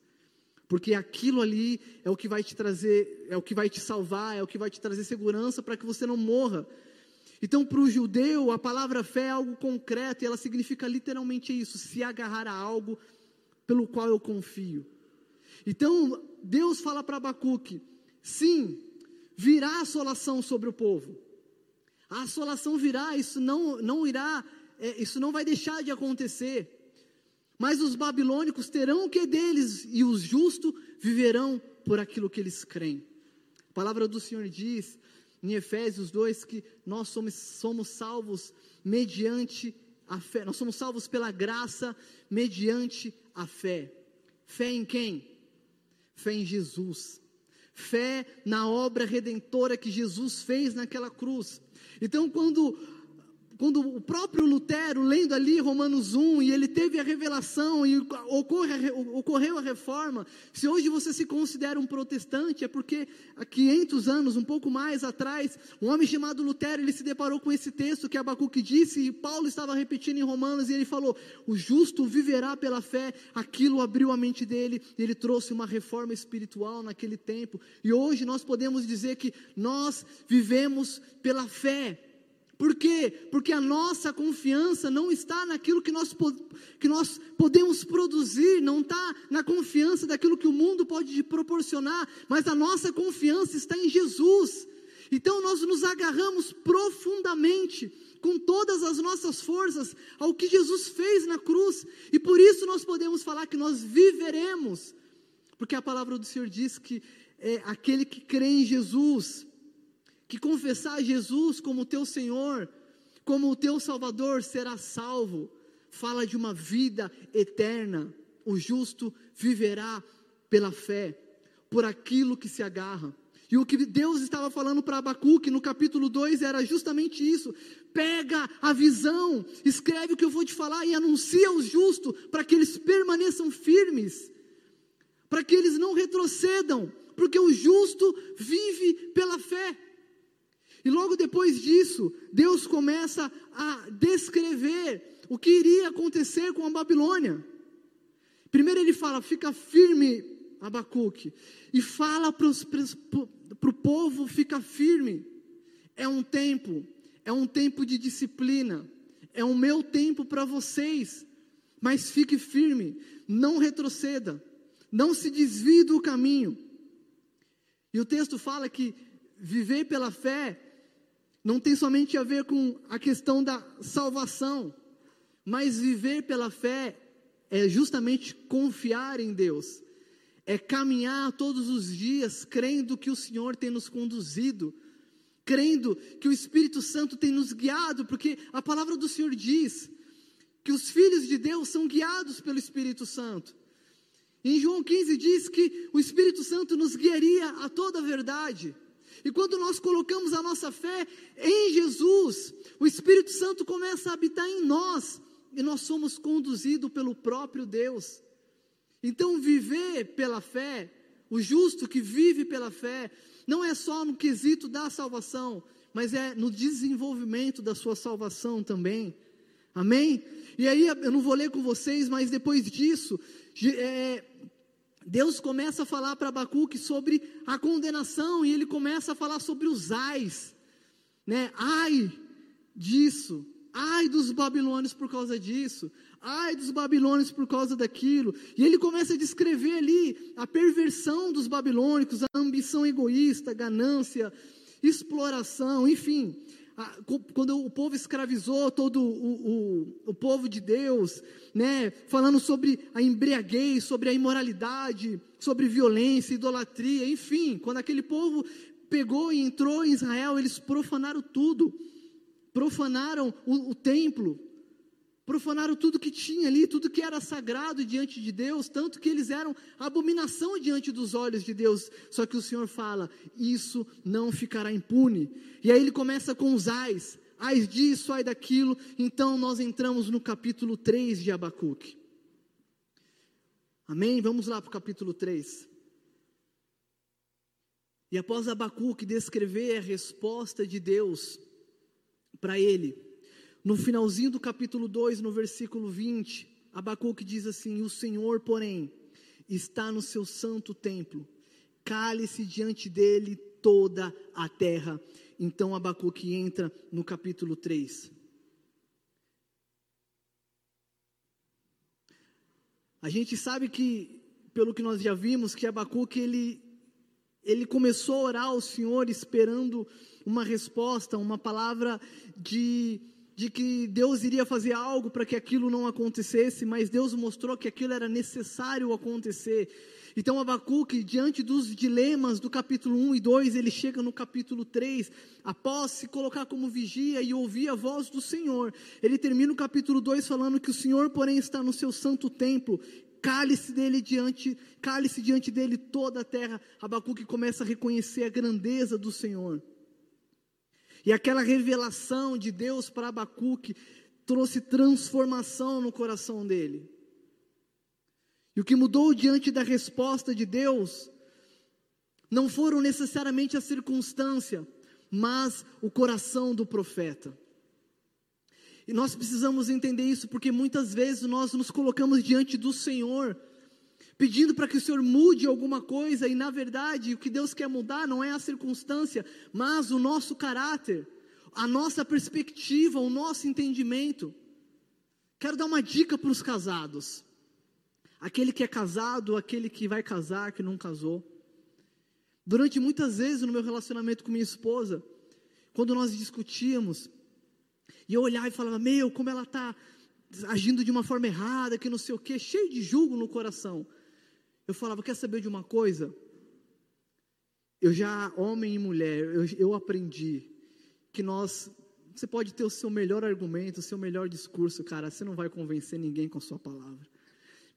Porque aquilo ali é o que vai te trazer, é o que vai te salvar, é o que vai te trazer segurança para que você não morra. Então, para o judeu, a palavra fé é algo concreto e ela significa literalmente isso: se agarrar a algo pelo qual eu confio. Então, Deus fala para Abacuque: sim, virá assolação sobre o povo. A assolação virá, isso não, não irá é, isso não vai deixar de acontecer. Mas os babilônicos terão o que deles, e os justos viverão por aquilo que eles creem. A palavra do Senhor diz em Efésios 2 que nós somos, somos salvos mediante a fé, nós somos salvos pela graça mediante a fé. Fé em quem? Fé em Jesus. Fé na obra redentora que Jesus fez naquela cruz. Então, quando quando o próprio Lutero, lendo ali Romanos 1, e ele teve a revelação e ocorre, ocorreu a reforma, se hoje você se considera um protestante, é porque há 500 anos, um pouco mais atrás, um homem chamado Lutero, ele se deparou com esse texto que Abacuque disse, e Paulo estava repetindo em Romanos, e ele falou, o justo viverá pela fé, aquilo abriu a mente dele, e ele trouxe uma reforma espiritual naquele tempo, e hoje nós podemos dizer que nós vivemos pela fé, por quê? Porque a nossa confiança não está naquilo que nós, que nós podemos produzir, não está na confiança daquilo que o mundo pode proporcionar, mas a nossa confiança está em Jesus. Então nós nos agarramos profundamente, com todas as nossas forças, ao que Jesus fez na cruz, e por isso nós podemos falar que nós viveremos, porque a palavra do Senhor diz que é aquele que crê em Jesus, que confessar Jesus como teu Senhor, como o teu Salvador, será salvo. Fala de uma vida eterna. O justo viverá pela fé, por aquilo que se agarra. E o que Deus estava falando para Abacuque no capítulo 2 era justamente isso. Pega a visão, escreve o que eu vou te falar e anuncia aos justos para que eles permaneçam firmes, para que eles não retrocedam, porque o justo vive pela fé. E logo depois disso, Deus começa a descrever o que iria acontecer com a Babilônia. Primeiro ele fala: fica firme, Abacuque, e fala para o povo: fica firme. É um tempo, é um tempo de disciplina, é o meu tempo para vocês, mas fique firme, não retroceda, não se desvie do caminho. E o texto fala que viver pela fé não tem somente a ver com a questão da salvação, mas viver pela fé é justamente confiar em Deus, é caminhar todos os dias crendo que o Senhor tem nos conduzido, crendo que o Espírito Santo tem nos guiado, porque a palavra do Senhor diz que os filhos de Deus são guiados pelo Espírito Santo. Em João 15 diz que o Espírito Santo nos guiaria a toda a verdade. E quando nós colocamos a nossa fé em Jesus, o Espírito Santo começa a habitar em nós e nós somos conduzidos pelo próprio Deus. Então, viver pela fé, o justo que vive pela fé, não é só no quesito da salvação, mas é no desenvolvimento da sua salvação também. Amém? E aí, eu não vou ler com vocês, mas depois disso, é, Deus começa a falar para Abacuque sobre a condenação e ele começa a falar sobre os ais, né? Ai disso, ai dos babilônios por causa disso, ai dos babilônios por causa daquilo. E ele começa a descrever ali a perversão dos babilônicos, a ambição egoísta, ganância, exploração, enfim quando o povo escravizou todo o, o, o povo de Deus, né, falando sobre a embriaguez, sobre a imoralidade, sobre violência, idolatria, enfim, quando aquele povo pegou e entrou em Israel, eles profanaram tudo, profanaram o, o templo, profanaram tudo que tinha ali, tudo que era sagrado diante de Deus, tanto que eles eram abominação diante dos olhos de Deus. Só que o Senhor fala: isso não ficará impune. E aí ele começa com os ais, ais disso, ai daquilo. Então nós entramos no capítulo 3 de Abacuque. Amém? Vamos lá para o capítulo 3. E após Abacuque descrever a resposta de Deus para ele, no finalzinho do capítulo 2, no versículo 20, Abacuque diz assim: O Senhor, porém, está no seu santo templo, cale-se diante dele toda a terra. Então Abacuque entra no capítulo 3. A gente sabe que, pelo que nós já vimos, que Abacuque ele, ele começou a orar ao Senhor esperando uma resposta, uma palavra de de que Deus iria fazer algo para que aquilo não acontecesse, mas Deus mostrou que aquilo era necessário acontecer. Então Abacuque, diante dos dilemas do capítulo 1 e 2, ele chega no capítulo 3, após se colocar como vigia e ouvir a voz do Senhor. Ele termina o capítulo 2 falando que o Senhor, porém, está no seu santo templo, cale-se dele diante, cale-se diante dele toda a terra. Abacuque começa a reconhecer a grandeza do Senhor. E aquela revelação de Deus para Abacuque trouxe transformação no coração dele. E o que mudou diante da resposta de Deus não foram necessariamente a circunstância, mas o coração do profeta. E nós precisamos entender isso porque muitas vezes nós nos colocamos diante do Senhor, pedindo para que o Senhor mude alguma coisa, e na verdade o que Deus quer mudar não é a circunstância, mas o nosso caráter, a nossa perspectiva, o nosso entendimento. Quero dar uma dica para os casados. Aquele que é casado, aquele que vai casar, que não casou. Durante muitas vezes no meu relacionamento com minha esposa, quando nós discutíamos, e eu olhava e falava, meu, como ela está agindo de uma forma errada, que não sei o quê, cheio de julgo no coração. Eu falava, quer saber de uma coisa? Eu já, homem e mulher, eu, eu aprendi que nós. Você pode ter o seu melhor argumento, o seu melhor discurso, cara, você não vai convencer ninguém com a sua palavra.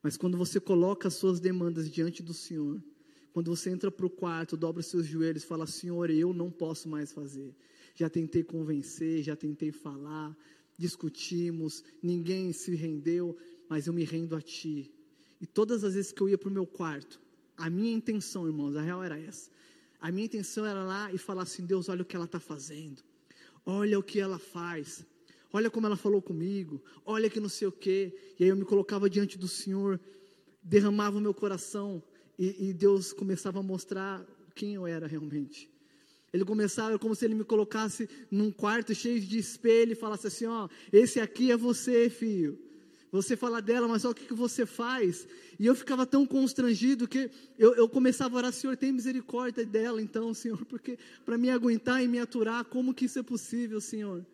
Mas quando você coloca as suas demandas diante do Senhor, quando você entra para o quarto, dobra os seus joelhos fala: Senhor, eu não posso mais fazer. Já tentei convencer, já tentei falar, discutimos, ninguém se rendeu, mas eu me rendo a Ti. E todas as vezes que eu ia para o meu quarto, a minha intenção, irmãos, a real era essa. A minha intenção era lá e falar assim: Deus, olha o que ela está fazendo, olha o que ela faz, olha como ela falou comigo, olha que não sei o quê. E aí eu me colocava diante do Senhor, derramava o meu coração e, e Deus começava a mostrar quem eu era realmente. Ele começava como se ele me colocasse num quarto cheio de espelho e falasse assim: Ó, esse aqui é você, filho. Você fala dela, mas olha o que, que você faz. E eu ficava tão constrangido que eu, eu começava a orar, Senhor, tem misericórdia dela, então, Senhor, porque para me aguentar e me aturar, como que isso é possível, Senhor?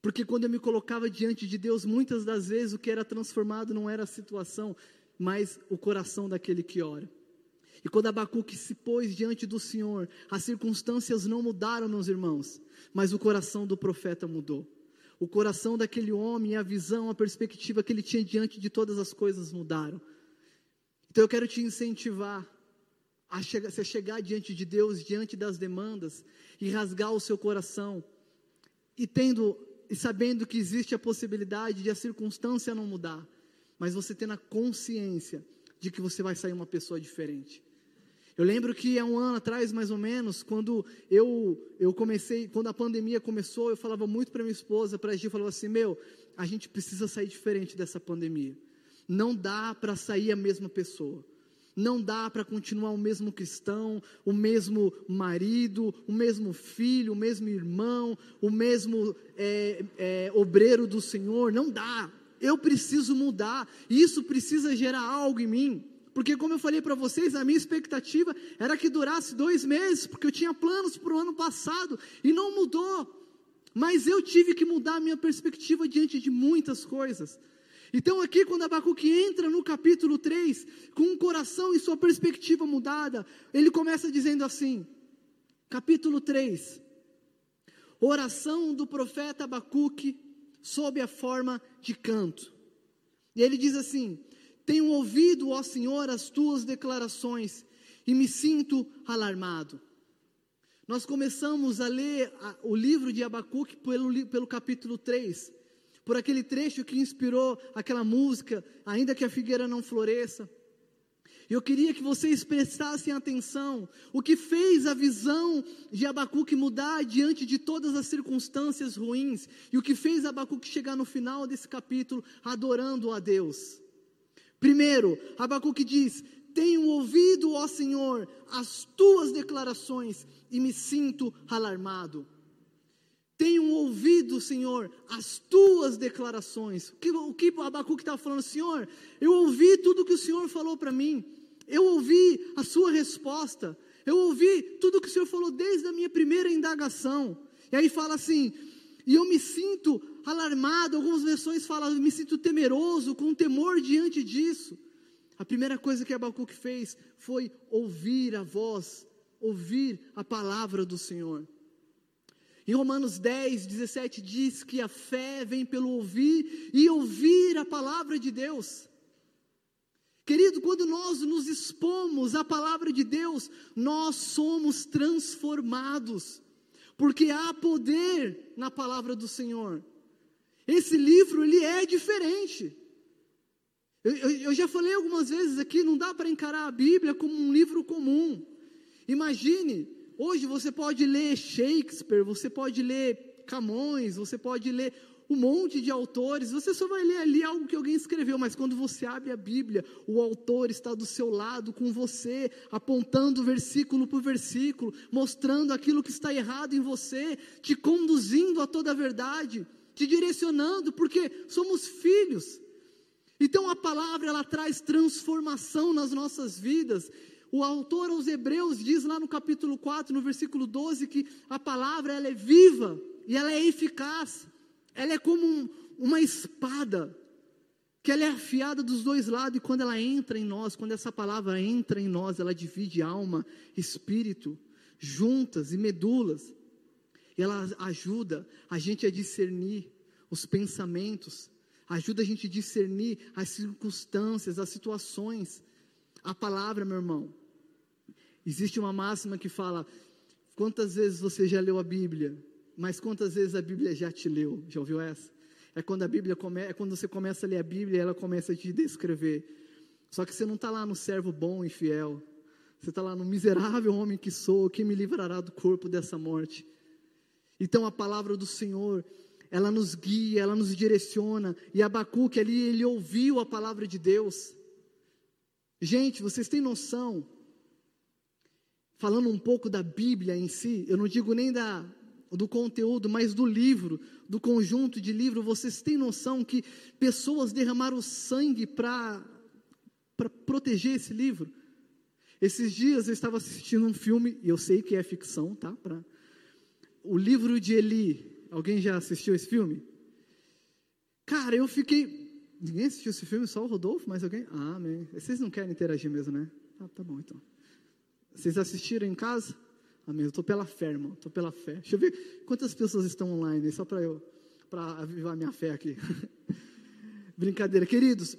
Porque quando eu me colocava diante de Deus, muitas das vezes o que era transformado não era a situação, mas o coração daquele que ora. E quando Abacuque se pôs diante do Senhor, as circunstâncias não mudaram, meus irmãos, mas o coração do profeta mudou. O coração daquele homem, a visão, a perspectiva que ele tinha diante de todas as coisas mudaram. Então eu quero te incentivar a chegar, a chegar diante de Deus, diante das demandas, e rasgar o seu coração, e tendo e sabendo que existe a possibilidade de a circunstância não mudar, mas você tendo a consciência de que você vai sair uma pessoa diferente. Eu lembro que há um ano atrás, mais ou menos, quando eu, eu comecei, quando a pandemia começou, eu falava muito para minha esposa, para a Gil, falava assim, meu, a gente precisa sair diferente dessa pandemia. Não dá para sair a mesma pessoa. Não dá para continuar o mesmo cristão, o mesmo marido, o mesmo filho, o mesmo irmão, o mesmo é, é, obreiro do Senhor. Não dá. Eu preciso mudar. Isso precisa gerar algo em mim. Porque, como eu falei para vocês, a minha expectativa era que durasse dois meses, porque eu tinha planos para o ano passado e não mudou. Mas eu tive que mudar a minha perspectiva diante de muitas coisas. Então, aqui, quando Abacuque entra no capítulo 3, com um coração e sua perspectiva mudada, ele começa dizendo assim: capítulo 3, oração do profeta Abacuque sob a forma de canto. E ele diz assim: Tenho ouvido, ó Senhor, as tuas declarações e me sinto alarmado. Nós começamos a ler a, o livro de Abacuque pelo, pelo capítulo 3 por aquele trecho que inspirou aquela música, ainda que a figueira não floresça. Eu queria que vocês prestassem atenção. O que fez a visão de Abacuque mudar diante de todas as circunstâncias ruins? E o que fez Abacuque chegar no final desse capítulo adorando a Deus? Primeiro, Abacuque diz: Tenho ouvido, ó Senhor, as tuas declarações e me sinto alarmado. Tenho ouvido, Senhor, as tuas declarações. O que o, que Abacuque estava falando, Senhor, eu ouvi tudo que o Senhor falou para mim. Eu ouvi a sua resposta. Eu ouvi tudo que o Senhor falou desde a minha primeira indagação. E aí fala assim, e eu me sinto alarmado. Algumas versões falam, me sinto temeroso, com temor diante disso. A primeira coisa que Abacuque fez foi ouvir a voz, ouvir a palavra do Senhor. Em Romanos 10, 17 diz que a fé vem pelo ouvir e ouvir a palavra de Deus. Querido, quando nós nos expomos à palavra de Deus, nós somos transformados, porque há poder na palavra do Senhor. Esse livro, ele é diferente. Eu, eu, eu já falei algumas vezes aqui, não dá para encarar a Bíblia como um livro comum. Imagine Hoje você pode ler Shakespeare, você pode ler Camões, você pode ler um monte de autores, você só vai ler ali algo que alguém escreveu, mas quando você abre a Bíblia, o autor está do seu lado com você, apontando versículo por versículo, mostrando aquilo que está errado em você, te conduzindo a toda a verdade, te direcionando, porque somos filhos. Então a palavra ela traz transformação nas nossas vidas. O autor aos Hebreus diz lá no capítulo 4, no versículo 12, que a palavra ela é viva e ela é eficaz. Ela é como um, uma espada, que ela é afiada dos dois lados, e quando ela entra em nós, quando essa palavra entra em nós, ela divide alma, espírito, juntas e medulas. E ela ajuda a gente a discernir os pensamentos, ajuda a gente a discernir as circunstâncias, as situações. A palavra, meu irmão, Existe uma máxima que fala: quantas vezes você já leu a Bíblia, mas quantas vezes a Bíblia já te leu? Já ouviu essa? É quando a Bíblia come, é quando você começa a ler a Bíblia e ela começa a te descrever. Só que você não está lá no servo bom e fiel. Você está lá no miserável homem que sou, quem me livrará do corpo dessa morte. Então a palavra do Senhor, ela nos guia, ela nos direciona. E Abacuque ali, ele ouviu a palavra de Deus. Gente, vocês têm noção falando um pouco da Bíblia em si, eu não digo nem da, do conteúdo, mas do livro, do conjunto de livro, vocês têm noção que pessoas derramaram sangue para proteger esse livro? Esses dias eu estava assistindo um filme, e eu sei que é ficção, tá? Pra, o livro de Eli. Alguém já assistiu esse filme? Cara, eu fiquei. Ninguém assistiu esse filme, só o Rodolfo, mas alguém? Ah, amém. Vocês não querem interagir mesmo, né? Ah, tá bom então. Vocês assistiram em casa? Amém. Eu estou pela fé, irmão. Estou pela fé. Deixa eu ver quantas pessoas estão online, só para eu, para avivar minha fé aqui. Brincadeira. Queridos,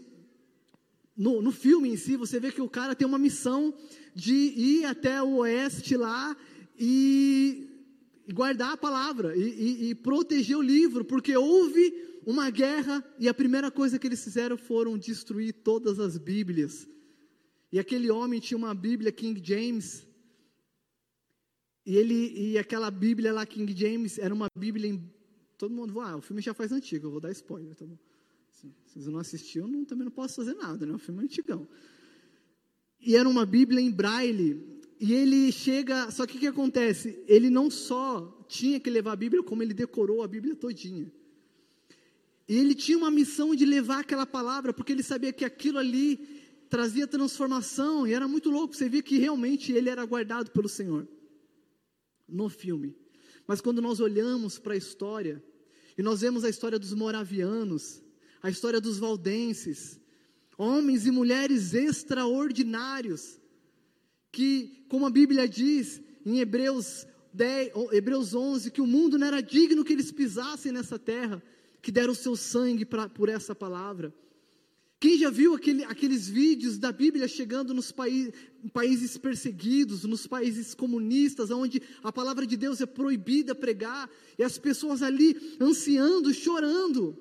no, no filme em si, você vê que o cara tem uma missão de ir até o oeste lá e guardar a palavra e, e, e proteger o livro, porque houve uma guerra e a primeira coisa que eles fizeram foram destruir todas as Bíblias e aquele homem tinha uma Bíblia King James. E ele e aquela Bíblia lá King James era uma Bíblia em todo mundo, ah, o filme já faz antigo, eu vou dar spoiler, tá bom? Se vocês não assistiram, também não posso fazer nada, né? O filme é antigão. E era uma Bíblia em braille. E ele chega, só que o que acontece? Ele não só tinha que levar a Bíblia, como ele decorou a Bíblia todinha. E ele tinha uma missão de levar aquela palavra, porque ele sabia que aquilo ali trazia transformação, e era muito louco, você via que realmente ele era guardado pelo Senhor no filme. Mas quando nós olhamos para a história, e nós vemos a história dos moravianos, a história dos valdenses, homens e mulheres extraordinários, que, como a Bíblia diz em Hebreus 10, Hebreus 11, que o mundo não era digno que eles pisassem nessa terra, que deram o seu sangue pra, por essa palavra. Quem já viu aquele, aqueles vídeos da Bíblia chegando nos paí países perseguidos, nos países comunistas, onde a palavra de Deus é proibida pregar, e as pessoas ali ansiando, chorando.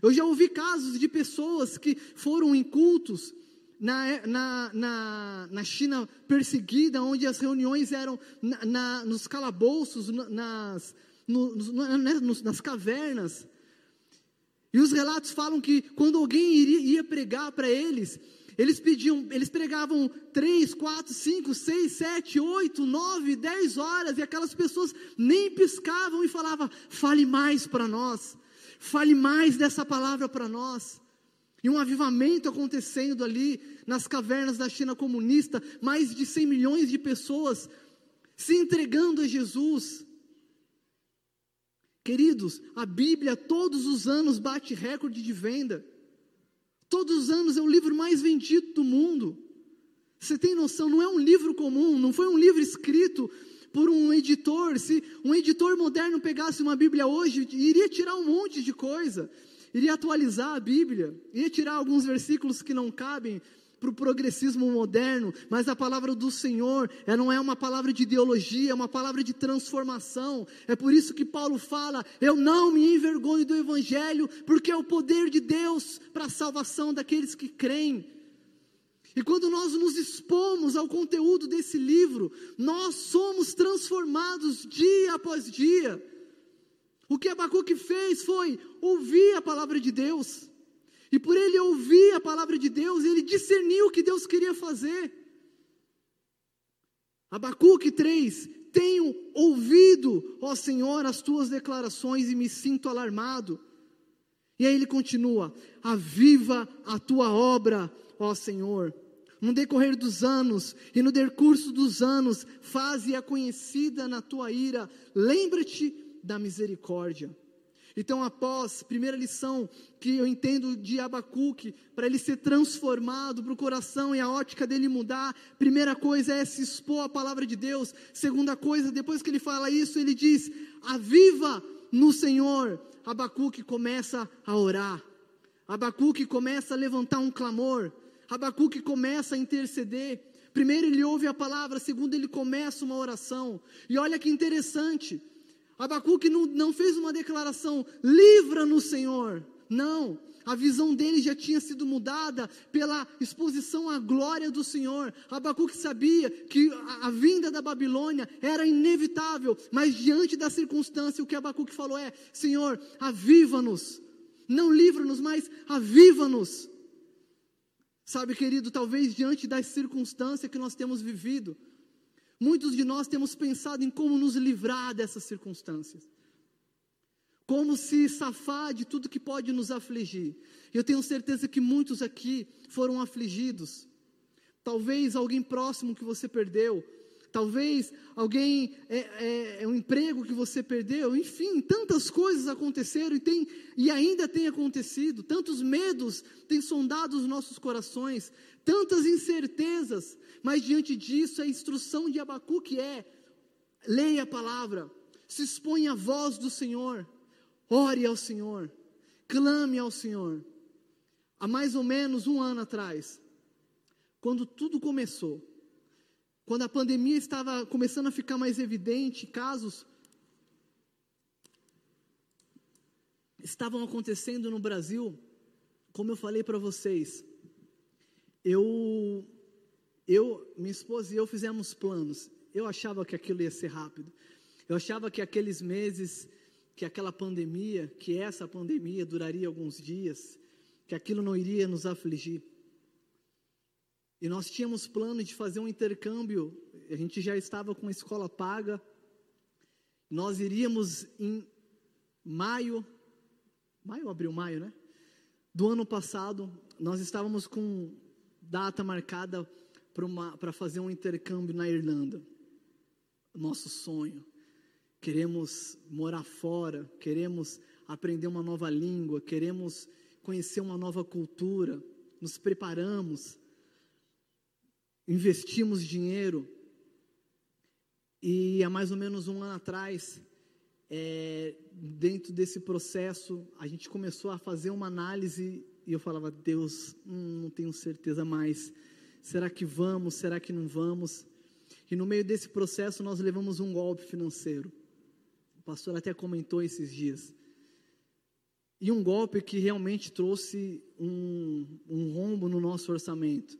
Eu já ouvi casos de pessoas que foram em cultos na, na, na, na China perseguida, onde as reuniões eram na, na nos calabouços, nas, no, né, nas cavernas. E os relatos falam que quando alguém iria, ia pregar para eles, eles pediam, eles pregavam três, quatro, cinco, seis, sete, oito, nove, dez horas, e aquelas pessoas nem piscavam e falavam: fale mais para nós, fale mais dessa palavra para nós. E um avivamento acontecendo ali nas cavernas da China comunista, mais de 100 milhões de pessoas se entregando a Jesus. Queridos, a Bíblia todos os anos bate recorde de venda. Todos os anos é o livro mais vendido do mundo. Você tem noção, não é um livro comum, não foi um livro escrito por um editor. Se um editor moderno pegasse uma Bíblia hoje, iria tirar um monte de coisa iria atualizar a Bíblia, iria tirar alguns versículos que não cabem para o progressismo moderno, mas a palavra do Senhor, ela não é uma palavra de ideologia, é uma palavra de transformação. É por isso que Paulo fala: Eu não me envergonho do Evangelho, porque é o poder de Deus para a salvação daqueles que creem. E quando nós nos expomos ao conteúdo desse livro, nós somos transformados dia após dia. O que Abacuque fez foi ouvir a palavra de Deus. E por ele ouvir a palavra de Deus, ele discerniu o que Deus queria fazer. Abacuque 3: Tenho ouvido, ó Senhor, as tuas declarações e me sinto alarmado. E aí ele continua: Aviva a tua obra, ó Senhor. No decorrer dos anos e no decurso dos anos, faze-a conhecida na tua ira. Lembra-te da misericórdia. Então, após, primeira lição que eu entendo de Abacuque, para ele ser transformado para o coração e a ótica dele mudar, primeira coisa é se expor à palavra de Deus. Segunda coisa, depois que ele fala isso, ele diz: Aviva no Senhor. Abacuque começa a orar. Abacuque começa a levantar um clamor. Abacuque começa a interceder. Primeiro ele ouve a palavra, segundo ele começa uma oração. E olha que interessante. Abacuque não, não fez uma declaração, livra-nos, Senhor. Não, a visão dele já tinha sido mudada pela exposição à glória do Senhor. Abacuque sabia que a, a, vinda da Babilônia era inevitável, mas diante da circunstância, o que Abacuque falou é: Senhor, aviva-nos, não livra-nos, mas aviva-nos. Sabe, querido, talvez diante da circunstância que nós temos vivido, Muitos de nós temos pensado em como nos livrar dessas circunstâncias. Como se safar de tudo que pode nos afligir. Eu tenho certeza que muitos aqui foram afligidos. Talvez alguém próximo que você perdeu, talvez alguém é, é, é, um emprego que você perdeu, enfim, tantas coisas aconteceram e, tem, e ainda tem acontecido, tantos medos têm sondado os nossos corações, tantas incertezas, mas diante disso a instrução de Abacuque é: leia a palavra, se expõe à voz do Senhor, ore ao Senhor, clame ao Senhor. Há mais ou menos um ano atrás, quando tudo começou, quando a pandemia estava começando a ficar mais evidente, casos estavam acontecendo no Brasil, como eu falei para vocês, eu, eu, minha esposa e eu fizemos planos. Eu achava que aquilo ia ser rápido. Eu achava que aqueles meses, que aquela pandemia, que essa pandemia duraria alguns dias. que aquilo não iria nos afligir. E nós tínhamos plano de fazer um intercâmbio, a gente já estava com a escola paga. Nós iríamos em maio, maio, abril, maio, né? Do ano passado, nós estávamos com data marcada para fazer um intercâmbio na Irlanda. Nosso sonho. Queremos morar fora, queremos aprender uma nova língua, queremos conhecer uma nova cultura, nos preparamos, investimos dinheiro. E há mais ou menos um ano atrás, é, dentro desse processo, a gente começou a fazer uma análise e eu falava, Deus, hum, não tenho certeza mais. Será que vamos? Será que não vamos? E no meio desse processo nós levamos um golpe financeiro. O pastor até comentou esses dias. E um golpe que realmente trouxe um, um rombo no nosso orçamento.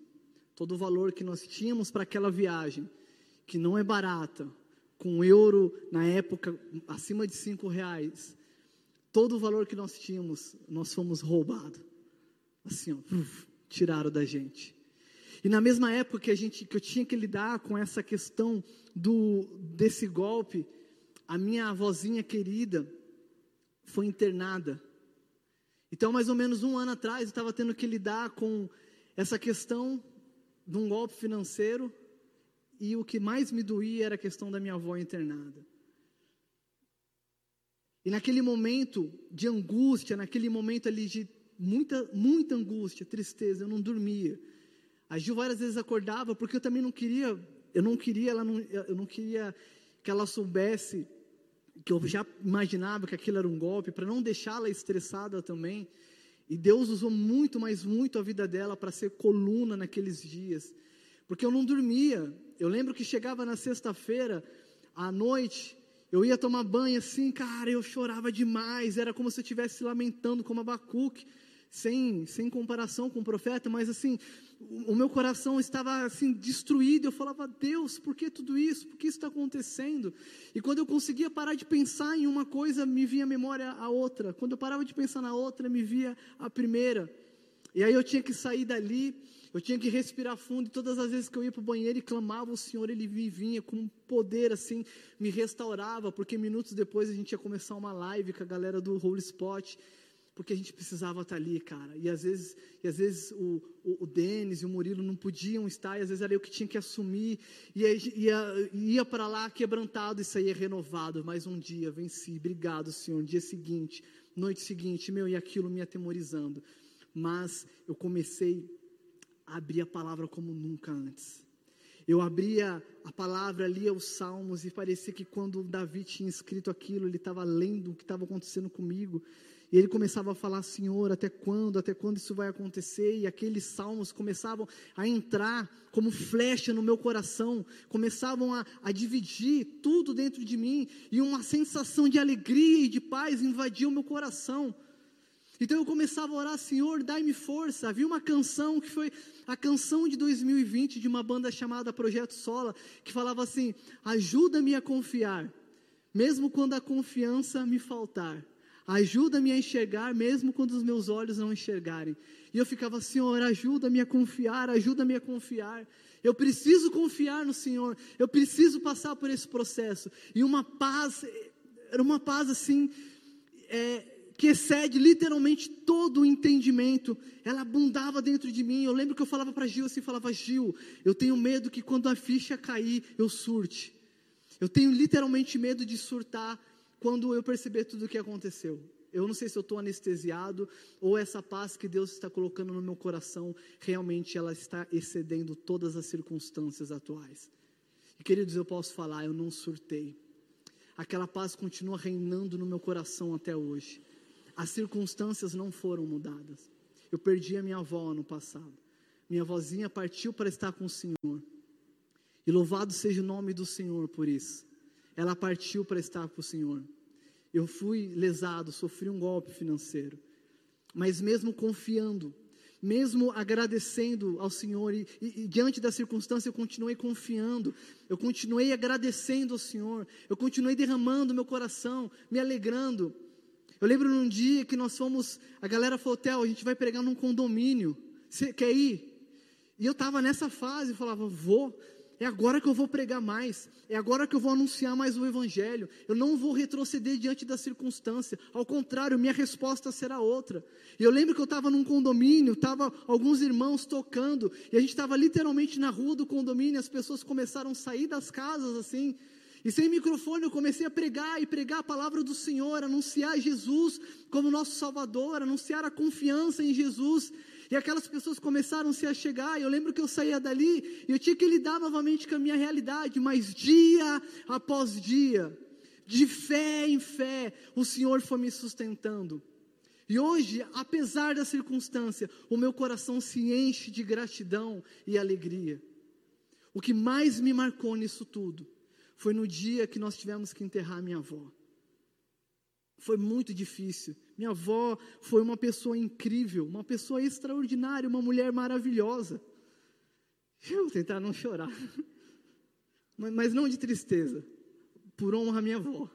Todo o valor que nós tínhamos para aquela viagem, que não é barata, com euro na época acima de cinco reais, todo o valor que nós tínhamos, nós fomos roubados. Assim, ó, tiraram da gente. E na mesma época que a gente, que eu tinha que lidar com essa questão do desse golpe, a minha avózinha querida foi internada então, mais ou menos um ano atrás, eu estava tendo que lidar com essa questão de um golpe financeiro e o que mais me doía era a questão da minha avó internada. E naquele momento de angústia, naquele momento ali de muita, muita angústia, tristeza, eu não dormia. A Gil várias vezes acordava porque eu também não queria, eu não queria, ela não, eu não queria que ela soubesse que eu já imaginava que aquilo era um golpe, para não deixá-la estressada também. E Deus usou muito, mas muito a vida dela para ser coluna naqueles dias. Porque eu não dormia. Eu lembro que chegava na sexta-feira, à noite, eu ia tomar banho assim, cara, eu chorava demais. Era como se eu estivesse lamentando como Abacuque, sem, sem comparação com o profeta, mas assim, o meu coração estava assim destruído. Eu falava, Deus, por que tudo isso? Por que isso está acontecendo? E quando eu conseguia parar de pensar em uma coisa, me vinha a memória a outra. Quando eu parava de pensar na outra, me via a primeira. E aí eu tinha que sair dali, eu tinha que respirar fundo. E todas as vezes que eu ia para o banheiro e clamava o Senhor, Ele me vinha com um poder assim, me restaurava. Porque minutos depois a gente ia começar uma live com a galera do Holy Spot porque a gente precisava estar ali, cara. E às vezes, e às vezes o, o, o Denis e o Murilo não podiam estar, e às vezes era eu que tinha que assumir, e aí, ia, ia para lá quebrantado e saía renovado. Mais um dia, venci, obrigado, Senhor. Dia seguinte, noite seguinte, meu, e aquilo me atemorizando. Mas eu comecei a abrir a palavra como nunca antes. Eu abria a palavra, lia os salmos, e parecia que quando Davi tinha escrito aquilo, ele estava lendo o que estava acontecendo comigo. E ele começava a falar, Senhor, até quando, até quando isso vai acontecer? E aqueles salmos começavam a entrar como flecha no meu coração, começavam a, a dividir tudo dentro de mim, e uma sensação de alegria e de paz invadia o meu coração. Então eu começava a orar, Senhor, dai-me força. Havia uma canção que foi a canção de 2020 de uma banda chamada Projeto Sola, que falava assim: ajuda-me a confiar, mesmo quando a confiança me faltar. Ajuda-me a enxergar mesmo quando os meus olhos não enxergarem. E eu ficava, Senhor, ajuda-me a confiar, ajuda-me a confiar. Eu preciso confiar no Senhor. Eu preciso passar por esse processo. E uma paz, era uma paz assim, é, que excede literalmente todo o entendimento. Ela abundava dentro de mim. Eu lembro que eu falava para Gil assim, falava, Gil, eu tenho medo que quando a ficha cair, eu surte. Eu tenho literalmente medo de surtar quando eu perceber tudo o que aconteceu. Eu não sei se eu estou anestesiado ou essa paz que Deus está colocando no meu coração realmente ela está excedendo todas as circunstâncias atuais. E queridos, eu posso falar, eu não surtei. Aquela paz continua reinando no meu coração até hoje. As circunstâncias não foram mudadas. Eu perdi a minha avó ano passado. Minha avózinha partiu para estar com o Senhor. E louvado seja o nome do Senhor por isso. Ela partiu para estar com o Senhor. Eu fui lesado, sofri um golpe financeiro. Mas mesmo confiando, mesmo agradecendo ao Senhor, e, e, e, diante da circunstância eu continuei confiando, eu continuei agradecendo ao Senhor, eu continuei derramando meu coração, me alegrando. Eu lembro num dia que nós fomos, a galera falou, Theo, a gente vai pregar num condomínio, você quer ir? E eu estava nessa fase, falava, vou, é agora que eu vou pregar mais, é agora que eu vou anunciar mais o Evangelho. Eu não vou retroceder diante da circunstância, ao contrário, minha resposta será outra. E eu lembro que eu estava num condomínio, estava alguns irmãos tocando, e a gente estava literalmente na rua do condomínio, as pessoas começaram a sair das casas assim, e sem microfone eu comecei a pregar e pregar a palavra do Senhor, anunciar Jesus como nosso Salvador, anunciar a confiança em Jesus. E aquelas pessoas começaram -se a chegar. E eu lembro que eu saía dali e eu tinha que lidar novamente com a minha realidade, mas dia após dia, de fé em fé, o Senhor foi me sustentando. E hoje, apesar da circunstância, o meu coração se enche de gratidão e alegria. O que mais me marcou nisso tudo foi no dia que nós tivemos que enterrar minha avó. Foi muito difícil. Minha avó foi uma pessoa incrível, uma pessoa extraordinária, uma mulher maravilhosa. Eu vou tentar não chorar, mas não de tristeza, por honra à minha avó.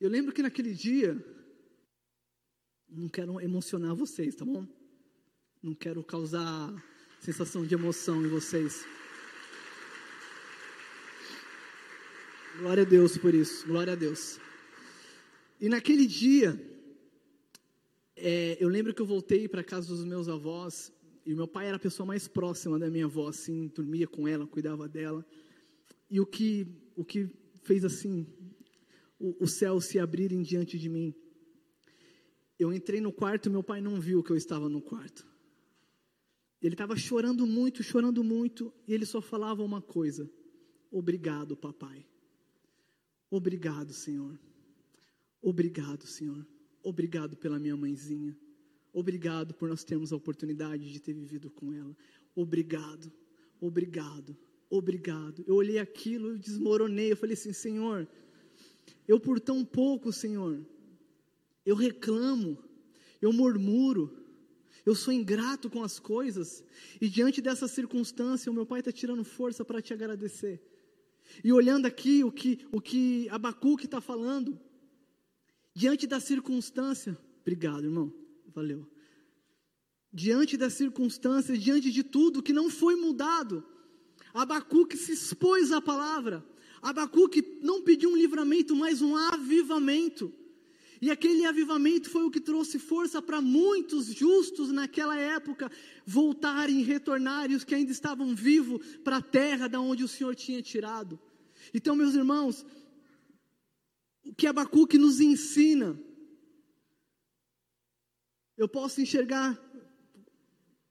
Eu lembro que naquele dia, não quero emocionar vocês, tá bom? Não quero causar sensação de emoção em vocês. Glória a Deus por isso, glória a Deus. E naquele dia, é, eu lembro que eu voltei para casa dos meus avós, e meu pai era a pessoa mais próxima da minha avó, assim, dormia com ela, cuidava dela. E o que, o que fez assim, o, o céu se abrirem diante de mim. Eu entrei no quarto, meu pai não viu que eu estava no quarto. Ele estava chorando muito, chorando muito, e ele só falava uma coisa: Obrigado, papai. Obrigado, Senhor. Obrigado, Senhor. Obrigado pela minha mãezinha. Obrigado por nós termos a oportunidade de ter vivido com ela. Obrigado, obrigado, obrigado. Eu olhei aquilo, eu desmoronei. Eu falei assim: Senhor, eu por tão pouco, Senhor, eu reclamo, eu murmuro, eu sou ingrato com as coisas, e diante dessa circunstância, o meu pai está tirando força para te agradecer. E olhando aqui o que, o que Abacuque está falando, diante da circunstância, obrigado irmão, valeu. Diante da circunstância, diante de tudo que não foi mudado, Abacuque se expôs à palavra. Abacuque não pediu um livramento, mas um avivamento. E aquele avivamento foi o que trouxe força para muitos justos naquela época voltarem e retornarem, os que ainda estavam vivos, para a terra da onde o Senhor tinha tirado. Então, meus irmãos, o que Abacuque nos ensina, eu posso enxergar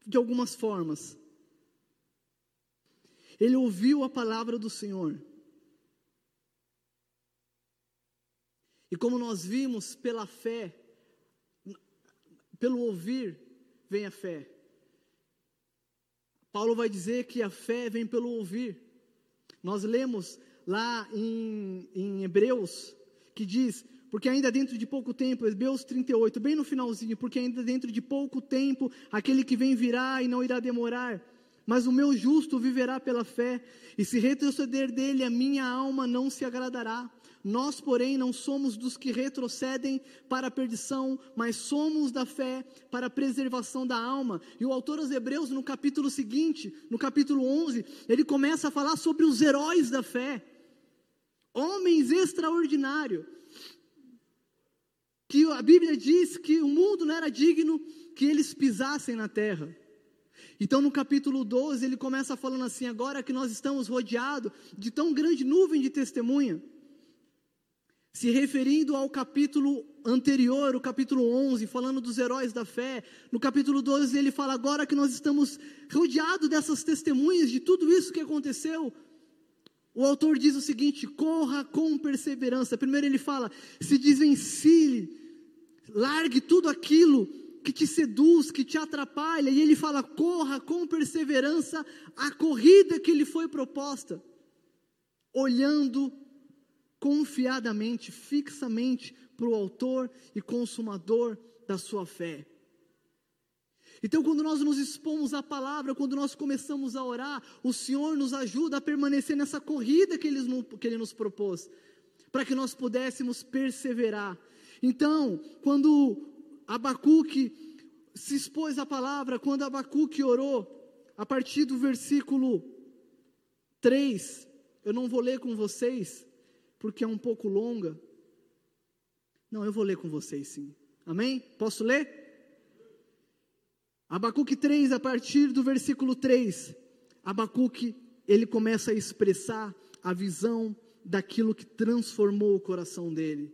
de algumas formas. Ele ouviu a palavra do Senhor. E como nós vimos, pela fé, pelo ouvir, vem a fé. Paulo vai dizer que a fé vem pelo ouvir. Nós lemos lá em, em Hebreus, que diz: porque ainda dentro de pouco tempo, Hebreus 38, bem no finalzinho, porque ainda dentro de pouco tempo, aquele que vem virá e não irá demorar, mas o meu justo viverá pela fé, e se retroceder dele, a minha alma não se agradará. Nós, porém, não somos dos que retrocedem para a perdição, mas somos da fé para a preservação da alma. E o autor aos Hebreus, no capítulo seguinte, no capítulo 11, ele começa a falar sobre os heróis da fé, homens extraordinários, que a Bíblia diz que o mundo não era digno que eles pisassem na terra. Então, no capítulo 12, ele começa falando assim: agora que nós estamos rodeados de tão grande nuvem de testemunha se referindo ao capítulo anterior, o capítulo 11, falando dos heróis da fé, no capítulo 12 ele fala agora que nós estamos rodeados dessas testemunhas de tudo isso que aconteceu. O autor diz o seguinte: corra com perseverança. Primeiro ele fala: se desvencilhe, largue tudo aquilo que te seduz, que te atrapalha. E ele fala: corra com perseverança a corrida que lhe foi proposta, olhando confiadamente, fixamente para o autor e consumador da sua fé. Então, quando nós nos expomos à palavra, quando nós começamos a orar, o Senhor nos ajuda a permanecer nessa corrida que Ele, que Ele nos propôs, para que nós pudéssemos perseverar. Então, quando Abacuque se expôs à palavra, quando Abacuque orou, a partir do versículo 3, eu não vou ler com vocês, porque é um pouco longa. Não, eu vou ler com vocês sim. Amém? Posso ler? Abacuque 3, a partir do versículo 3, Abacuque, ele começa a expressar a visão daquilo que transformou o coração dele.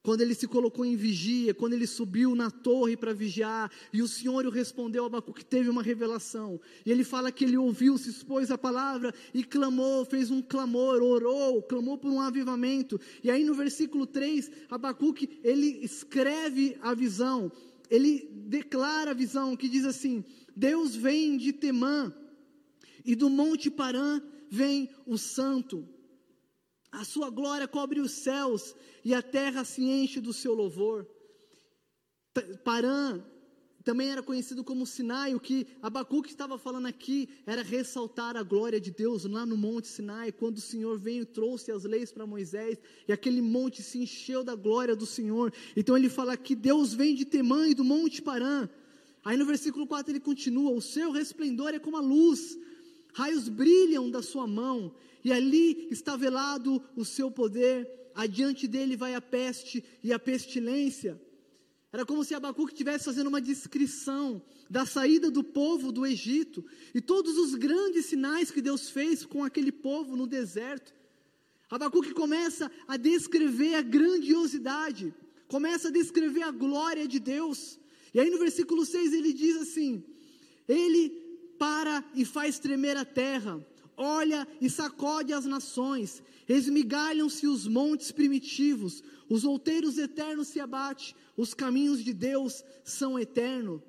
Quando ele se colocou em vigia, quando ele subiu na torre para vigiar, e o Senhor o respondeu Abacuque, teve uma revelação, e ele fala que ele ouviu, se expôs à palavra, e clamou, fez um clamor, orou, clamou por um avivamento, e aí no versículo 3, Abacuque, ele escreve a visão, ele declara a visão, que diz assim, Deus vem de Temã, e do monte Parã vem o santo, a sua glória cobre os céus e a terra se enche do seu louvor. Parã também era conhecido como Sinai, o que Abacuque estava falando aqui era ressaltar a glória de Deus lá no Monte Sinai, quando o Senhor veio e trouxe as leis para Moisés, e aquele monte se encheu da glória do Senhor. Então ele fala que Deus vem de Temã e do Monte Parã. Aí no versículo 4 ele continua: O seu resplendor é como a luz, raios brilham da sua mão, e ali está velado o seu poder, adiante dele vai a peste e a pestilência. Era como se Abacuque estivesse fazendo uma descrição da saída do povo do Egito e todos os grandes sinais que Deus fez com aquele povo no deserto. Abacuque começa a descrever a grandiosidade, começa a descrever a glória de Deus. E aí no versículo 6 ele diz assim: Ele para e faz tremer a terra, olha e sacode as nações, esmigalham-se os montes primitivos, os outeiros eternos se abatem, os caminhos de Deus são eternos.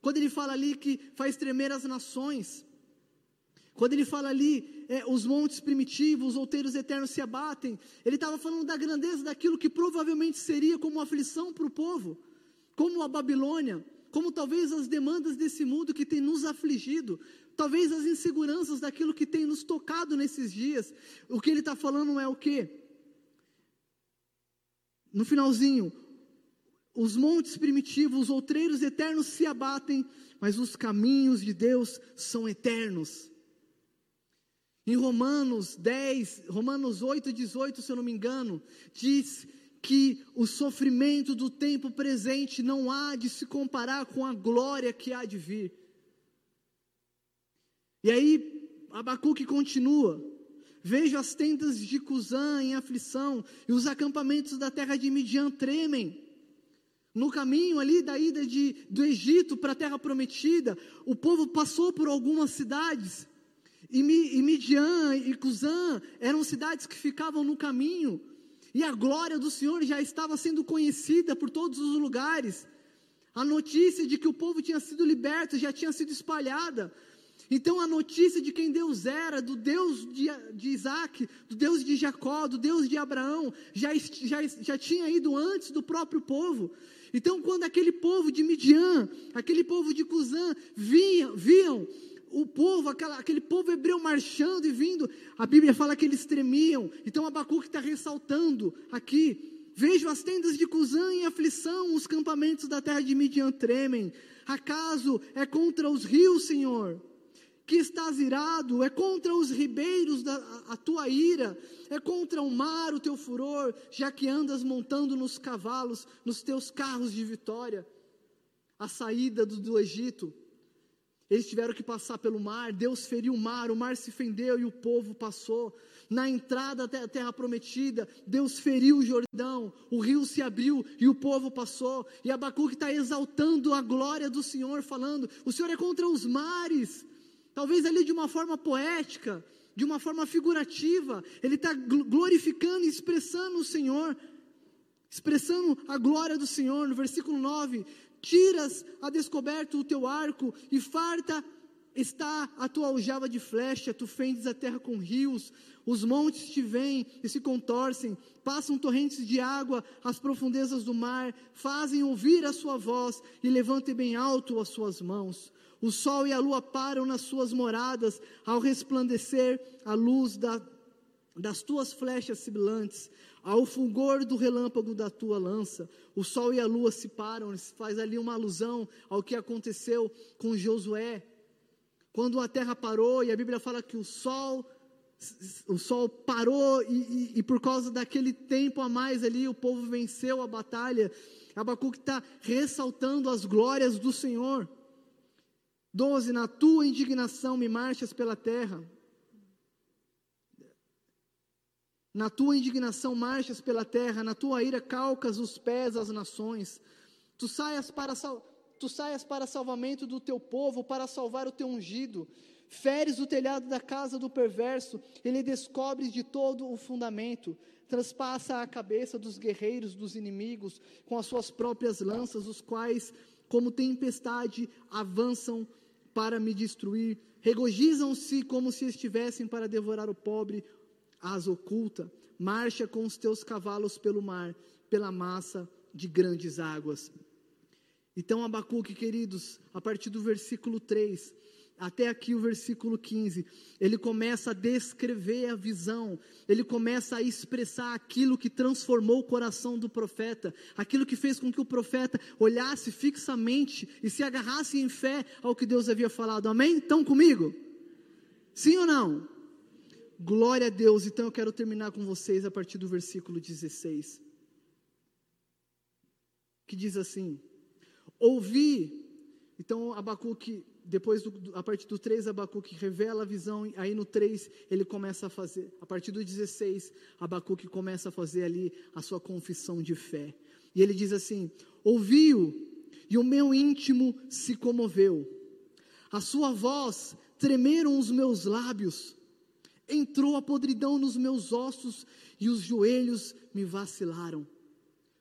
Quando ele fala ali que faz tremer as nações, quando ele fala ali, é, os montes primitivos, os outeiros eternos se abatem, ele estava falando da grandeza daquilo que provavelmente seria como aflição para o povo, como a Babilônia, como talvez as demandas desse mundo que tem nos afligido, talvez as inseguranças daquilo que tem nos tocado nesses dias. O que ele está falando é o que? No finalzinho, os montes primitivos, os outreiros eternos se abatem, mas os caminhos de Deus são eternos. Em Romanos 10, Romanos 8, 18, se eu não me engano, diz que o sofrimento do tempo presente não há de se comparar com a glória que há de vir. E aí, Abacuque continua. Vejo as tendas de Cusã em aflição, e os acampamentos da terra de Midian tremem. No caminho ali da ida de, do Egito para a terra prometida, o povo passou por algumas cidades, e, e Midian e Cusã eram cidades que ficavam no caminho, e a glória do Senhor já estava sendo conhecida por todos os lugares. A notícia de que o povo tinha sido liberto já tinha sido espalhada. Então a notícia de quem Deus era, do Deus de, de Isaac, do Deus de Jacó, do Deus de Abraão, já, já, já tinha ido antes do próprio povo. Então, quando aquele povo de Midian, aquele povo de Cusã, viam, viam o povo, aquela, aquele povo hebreu marchando e vindo, a Bíblia fala que eles tremiam. Então Abacuque está ressaltando aqui. Vejo as tendas de Cusã em aflição, os campamentos da terra de Midian tremem. Acaso é contra os rios, Senhor? Que estás irado, é contra os ribeiros da, a, a tua ira, é contra o mar o teu furor, já que andas montando nos cavalos, nos teus carros de vitória. A saída do, do Egito, eles tiveram que passar pelo mar, Deus feriu o mar, o mar se fendeu e o povo passou. Na entrada da terra prometida, Deus feriu o Jordão, o rio se abriu e o povo passou. E Abacuque está exaltando a glória do Senhor, falando: O Senhor é contra os mares, talvez ali de uma forma poética, de uma forma figurativa, ele está glorificando e expressando o Senhor, expressando a glória do Senhor, no versículo 9: tiras a descoberto o teu arco, e farta está a tua aljava de flecha, tu fendes a terra com rios, os montes te vêm e se contorcem, passam torrentes de água às profundezas do mar, fazem ouvir a sua voz e levantem bem alto as suas mãos. O sol e a lua param nas suas moradas, ao resplandecer a luz da, das tuas flechas sibilantes. Ao fulgor do relâmpago da tua lança, o sol e a lua se param. Faz ali uma alusão ao que aconteceu com Josué. Quando a terra parou, e a Bíblia fala que o sol o sol parou e, e, e, por causa daquele tempo a mais ali, o povo venceu a batalha. Abacuque está ressaltando as glórias do Senhor. 12. Na tua indignação me marchas pela terra. Na tua indignação marchas pela terra, na tua ira calcas os pés às nações. Tu saias para, tu saias para salvamento do teu povo, para salvar o teu ungido. Feres o telhado da casa do perverso, ele descobres de todo o fundamento. Transpassa a cabeça dos guerreiros dos inimigos com as suas próprias lanças, os quais, como tempestade, avançam para me destruir. Regozijam-se como se estivessem para devorar o pobre, as oculta. Marcha com os teus cavalos pelo mar, pela massa de grandes águas. Então, Abacuque, queridos, a partir do versículo 3, até aqui o versículo 15, ele começa a descrever a visão, ele começa a expressar aquilo que transformou o coração do profeta, aquilo que fez com que o profeta olhasse fixamente e se agarrasse em fé ao que Deus havia falado. Amém? Estão comigo? Sim ou não? Glória a Deus. Então eu quero terminar com vocês a partir do versículo 16. Que diz assim: Ouvi. Então Abacuque depois, do, a partir do 3, Abacuque revela a visão, aí no 3 ele começa a fazer, a partir do 16, Abacuque começa a fazer ali a sua confissão de fé. E ele diz assim: Ouviu, e o meu íntimo se comoveu, a sua voz tremeram os meus lábios, entrou a podridão nos meus ossos, e os joelhos me vacilaram,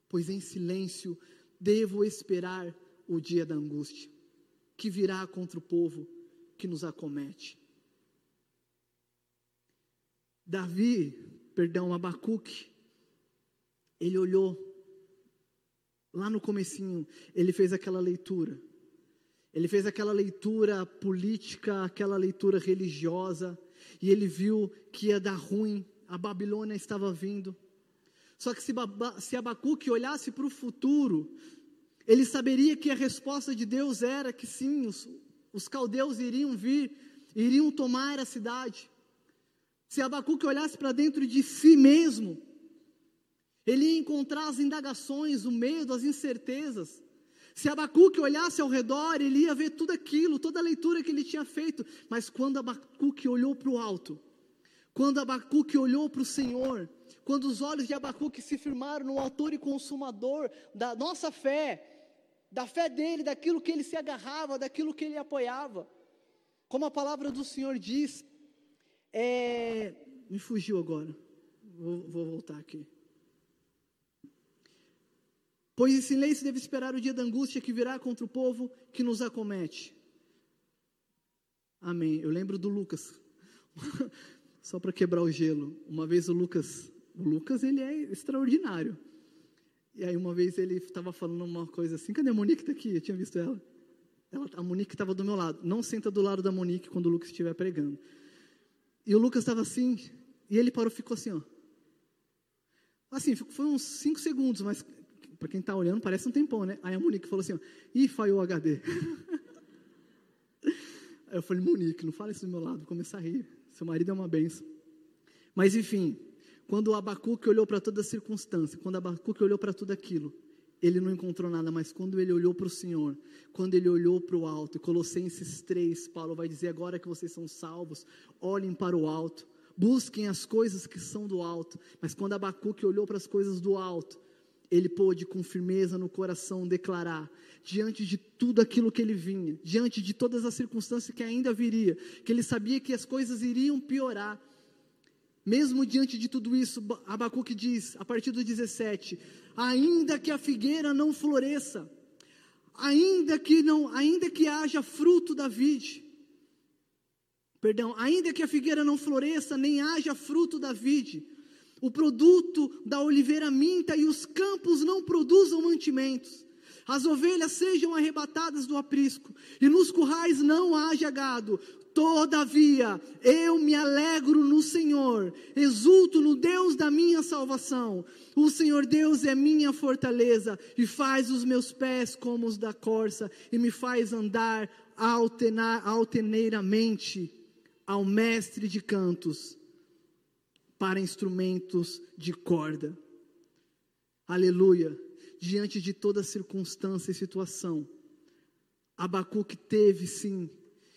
pois em silêncio devo esperar o dia da angústia que virá contra o povo que nos acomete. Davi, perdão, Abacuque, ele olhou lá no comecinho, ele fez aquela leitura. Ele fez aquela leitura política, aquela leitura religiosa, e ele viu que ia dar ruim, a Babilônia estava vindo. Só que se, se Abacuque olhasse para o futuro, ele saberia que a resposta de Deus era que sim, os, os caldeus iriam vir, iriam tomar a cidade. Se Abacuque olhasse para dentro de si mesmo, ele ia encontrar as indagações, o medo, as incertezas. Se Abacuque olhasse ao redor, ele ia ver tudo aquilo, toda a leitura que ele tinha feito. Mas quando Abacuque olhou para o alto, quando Abacuque olhou para o Senhor, quando os olhos de Abacuque se firmaram no autor e consumador da nossa fé, da fé dele, daquilo que ele se agarrava, daquilo que ele apoiava. Como a palavra do Senhor diz, é, me fugiu agora, vou, vou voltar aqui. Pois em silêncio deve esperar o dia da angústia que virá contra o povo que nos acomete. Amém. Eu lembro do Lucas, só para quebrar o gelo. Uma vez o Lucas, o Lucas ele é extraordinário. E aí uma vez ele estava falando uma coisa assim, cadê a Monique está aqui? Eu tinha visto ela. ela a Monique estava do meu lado. Não senta do lado da Monique quando o Lucas estiver pregando. E o Lucas estava assim, e ele parou e ficou assim, ó. Assim, foi uns 5 segundos, mas para quem está olhando parece um tempão, né? Aí a Monique falou assim, ó, ih, falhou o HD. aí eu falei, Monique, não fala isso do meu lado, vou começar a rir. Seu marido é uma benção. Mas enfim, quando Abacuque olhou para toda a circunstância, quando Abacuque olhou para tudo aquilo, ele não encontrou nada, mas quando ele olhou para o Senhor, quando ele olhou para o alto, Colossenses 3, Paulo vai dizer: agora que vocês são salvos, olhem para o alto, busquem as coisas que são do alto. Mas quando Abacuque olhou para as coisas do alto, ele pôde com firmeza no coração declarar, diante de tudo aquilo que ele vinha, diante de todas as circunstâncias que ainda viria, que ele sabia que as coisas iriam piorar, mesmo diante de tudo isso, Abacuque diz, a partir do 17: ainda que a figueira não floresça, ainda que não, ainda que haja fruto da vide, perdão, ainda que a figueira não floresça, nem haja fruto da vide, o produto da oliveira minta e os campos não produzam mantimentos, as ovelhas sejam arrebatadas do aprisco, e nos currais não haja gado, Todavia, eu me alegro no Senhor, exulto no Deus da minha salvação. O Senhor Deus é minha fortaleza e faz os meus pés como os da corça e me faz andar alteneiramente ao mestre de cantos para instrumentos de corda. Aleluia. Diante de toda circunstância e situação, Abacuque teve sim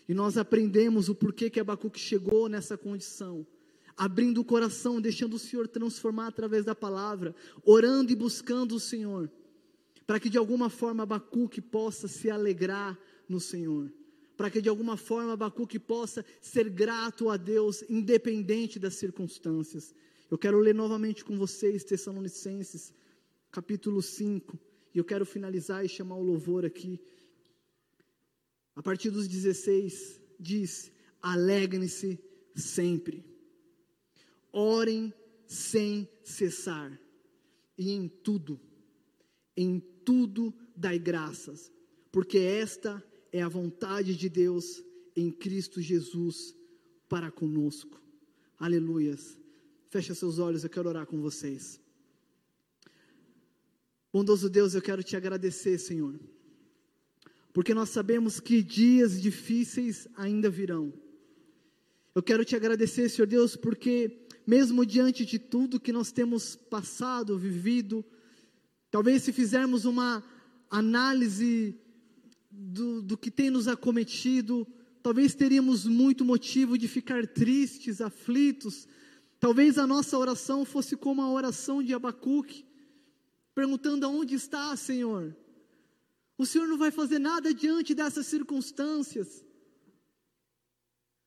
e nós aprendemos o porquê que Abacuque chegou nessa condição. Abrindo o coração, deixando o Senhor transformar através da palavra, orando e buscando o Senhor, para que de alguma forma Abacuque possa se alegrar no Senhor, para que de alguma forma Abacuque possa ser grato a Deus, independente das circunstâncias. Eu quero ler novamente com vocês Tessalonicenses, capítulo 5, e eu quero finalizar e chamar o louvor aqui a partir dos 16, diz: alegrem-se sempre, orem sem cessar, e em tudo, em tudo dai graças, porque esta é a vontade de Deus em Cristo Jesus para conosco. Aleluias. Fecha seus olhos, eu quero orar com vocês. Bondoso Deus, eu quero te agradecer, Senhor porque nós sabemos que dias difíceis ainda virão. Eu quero te agradecer, Senhor Deus, porque mesmo diante de tudo que nós temos passado, vivido, talvez se fizermos uma análise do, do que tem nos acometido, talvez teríamos muito motivo de ficar tristes, aflitos. Talvez a nossa oração fosse como a oração de Abacuque, perguntando aonde está, Senhor? O Senhor não vai fazer nada diante dessas circunstâncias.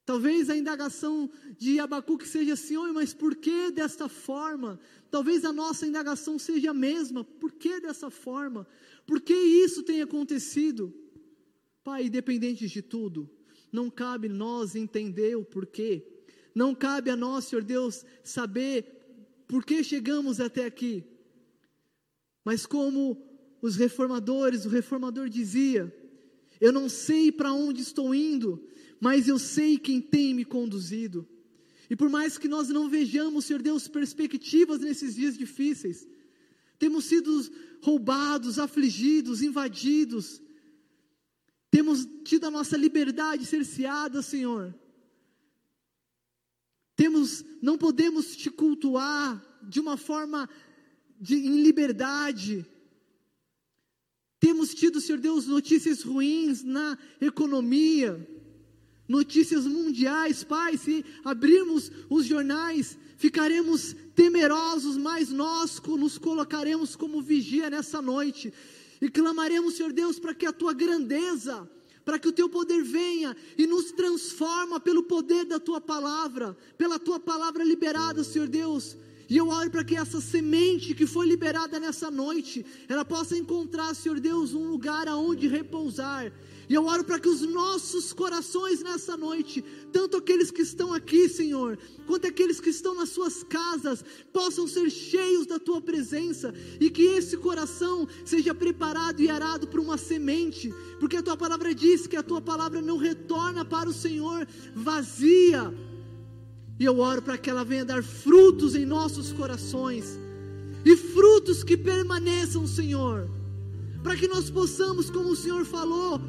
Talvez a indagação de Abacuque seja assim, mas por que desta forma? Talvez a nossa indagação seja a mesma, por que dessa forma? Por que isso tem acontecido? Pai, independente de tudo, não cabe nós entender o porquê, não cabe a nós, Senhor Deus, saber por que chegamos até aqui, mas como os reformadores, o reformador dizia: Eu não sei para onde estou indo, mas eu sei quem tem me conduzido. E por mais que nós não vejamos, Senhor Deus, perspectivas nesses dias difíceis, temos sido roubados, afligidos, invadidos, temos tido a nossa liberdade cerceada, Senhor. Temos, não podemos te cultuar de uma forma de, em liberdade, temos tido, Senhor Deus, notícias ruins na economia, notícias mundiais, Pai. Se abrirmos os jornais, ficaremos temerosos, mas nós nos colocaremos como vigia nessa noite. E clamaremos, Senhor Deus, para que a tua grandeza, para que o teu poder venha e nos transforma pelo poder da tua palavra, pela tua palavra liberada, Senhor Deus e eu oro para que essa semente que foi liberada nessa noite, ela possa encontrar, Senhor Deus, um lugar aonde repousar. E eu oro para que os nossos corações nessa noite, tanto aqueles que estão aqui, Senhor, quanto aqueles que estão nas suas casas, possam ser cheios da tua presença e que esse coração seja preparado e arado para uma semente, porque a tua palavra diz que a tua palavra não retorna para o Senhor vazia, e eu oro para que ela venha dar frutos em nossos corações. E frutos que permaneçam, Senhor. Para que nós possamos, como o Senhor falou,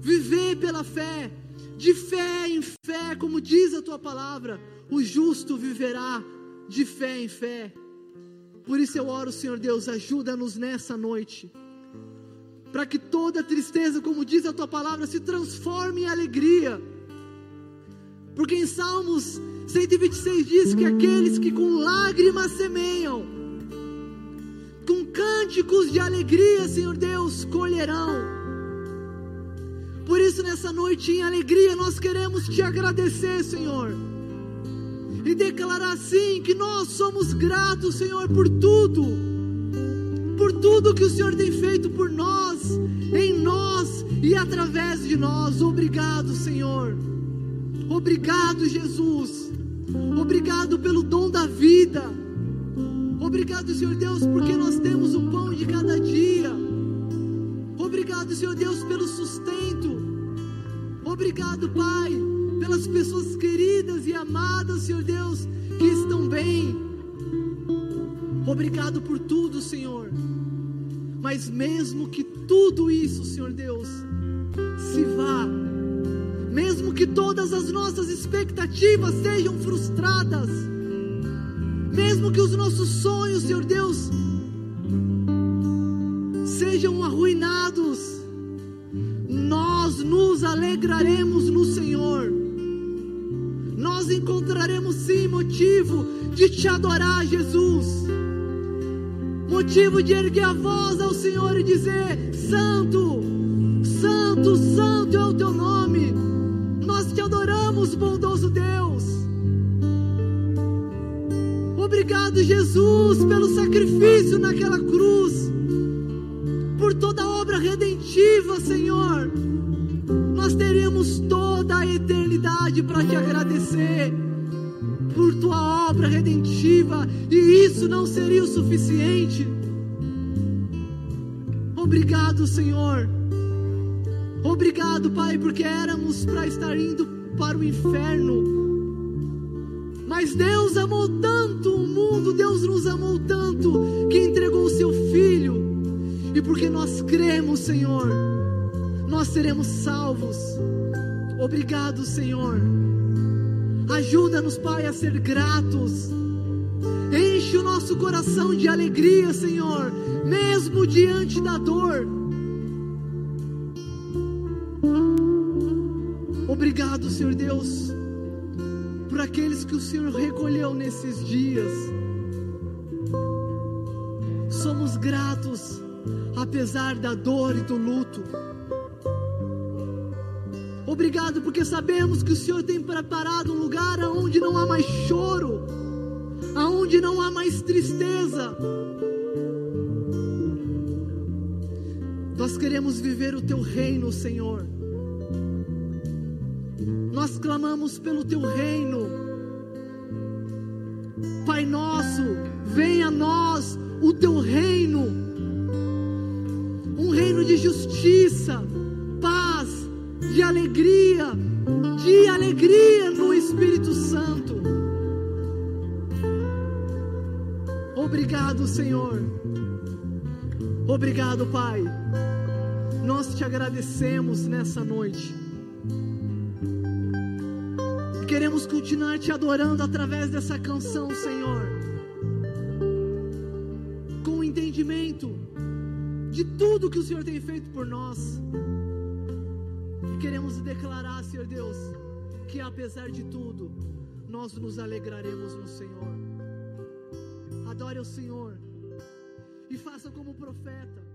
viver pela fé. De fé em fé, como diz a tua palavra. O justo viverá de fé em fé. Por isso eu oro, Senhor Deus, ajuda-nos nessa noite. Para que toda tristeza, como diz a tua palavra, se transforme em alegria. Porque em Salmos 126 diz que aqueles que com lágrimas semeiam, com cânticos de alegria, Senhor Deus, colherão. Por isso, nessa noite em alegria, nós queremos te agradecer, Senhor, e declarar assim que nós somos gratos, Senhor, por tudo, por tudo que o Senhor tem feito por nós, em nós e através de nós. Obrigado, Senhor. Obrigado, Jesus. Obrigado pelo dom da vida. Obrigado, Senhor Deus, porque nós temos o pão de cada dia. Obrigado, Senhor Deus, pelo sustento. Obrigado, Pai, pelas pessoas queridas e amadas, Senhor Deus, que estão bem. Obrigado por tudo, Senhor. Mas mesmo que tudo isso, Senhor Deus, se vá, mesmo que todas as nossas expectativas sejam frustradas, mesmo que os nossos sonhos, Senhor Deus, sejam arruinados, nós nos alegraremos no Senhor. Nós encontraremos sim motivo de te adorar, Jesus. Motivo de erguer a voz ao Senhor e dizer: Santo, Santo, Santo é o teu nome. Adoramos, bondoso Deus. Obrigado, Jesus, pelo sacrifício naquela cruz, por toda a obra redentiva, Senhor. Nós teríamos toda a eternidade para te agradecer por tua obra redentiva, e isso não seria o suficiente. Obrigado, Senhor. Obrigado, Pai, porque éramos para estar indo para o inferno. Mas Deus amou tanto o mundo, Deus nos amou tanto, que entregou o seu Filho. E porque nós cremos, Senhor, nós seremos salvos. Obrigado, Senhor. Ajuda-nos, Pai, a ser gratos. Enche o nosso coração de alegria, Senhor, mesmo diante da dor. Obrigado, Senhor Deus, por aqueles que o Senhor recolheu nesses dias. Somos gratos, apesar da dor e do luto. Obrigado, porque sabemos que o Senhor tem preparado um lugar onde não há mais choro, aonde não há mais tristeza. Nós queremos viver o teu reino, Senhor. Nós clamamos pelo teu reino. Pai nosso, venha a nós o teu reino. Um reino de justiça, paz, de alegria, de alegria no Espírito Santo. Obrigado, Senhor. Obrigado, Pai. Nós te agradecemos nessa noite. Queremos continuar te adorando através dessa canção, Senhor. Com o entendimento de tudo que o Senhor tem feito por nós. E queremos declarar, Senhor Deus, que apesar de tudo, nós nos alegraremos no Senhor. Adore o Senhor e faça como profeta.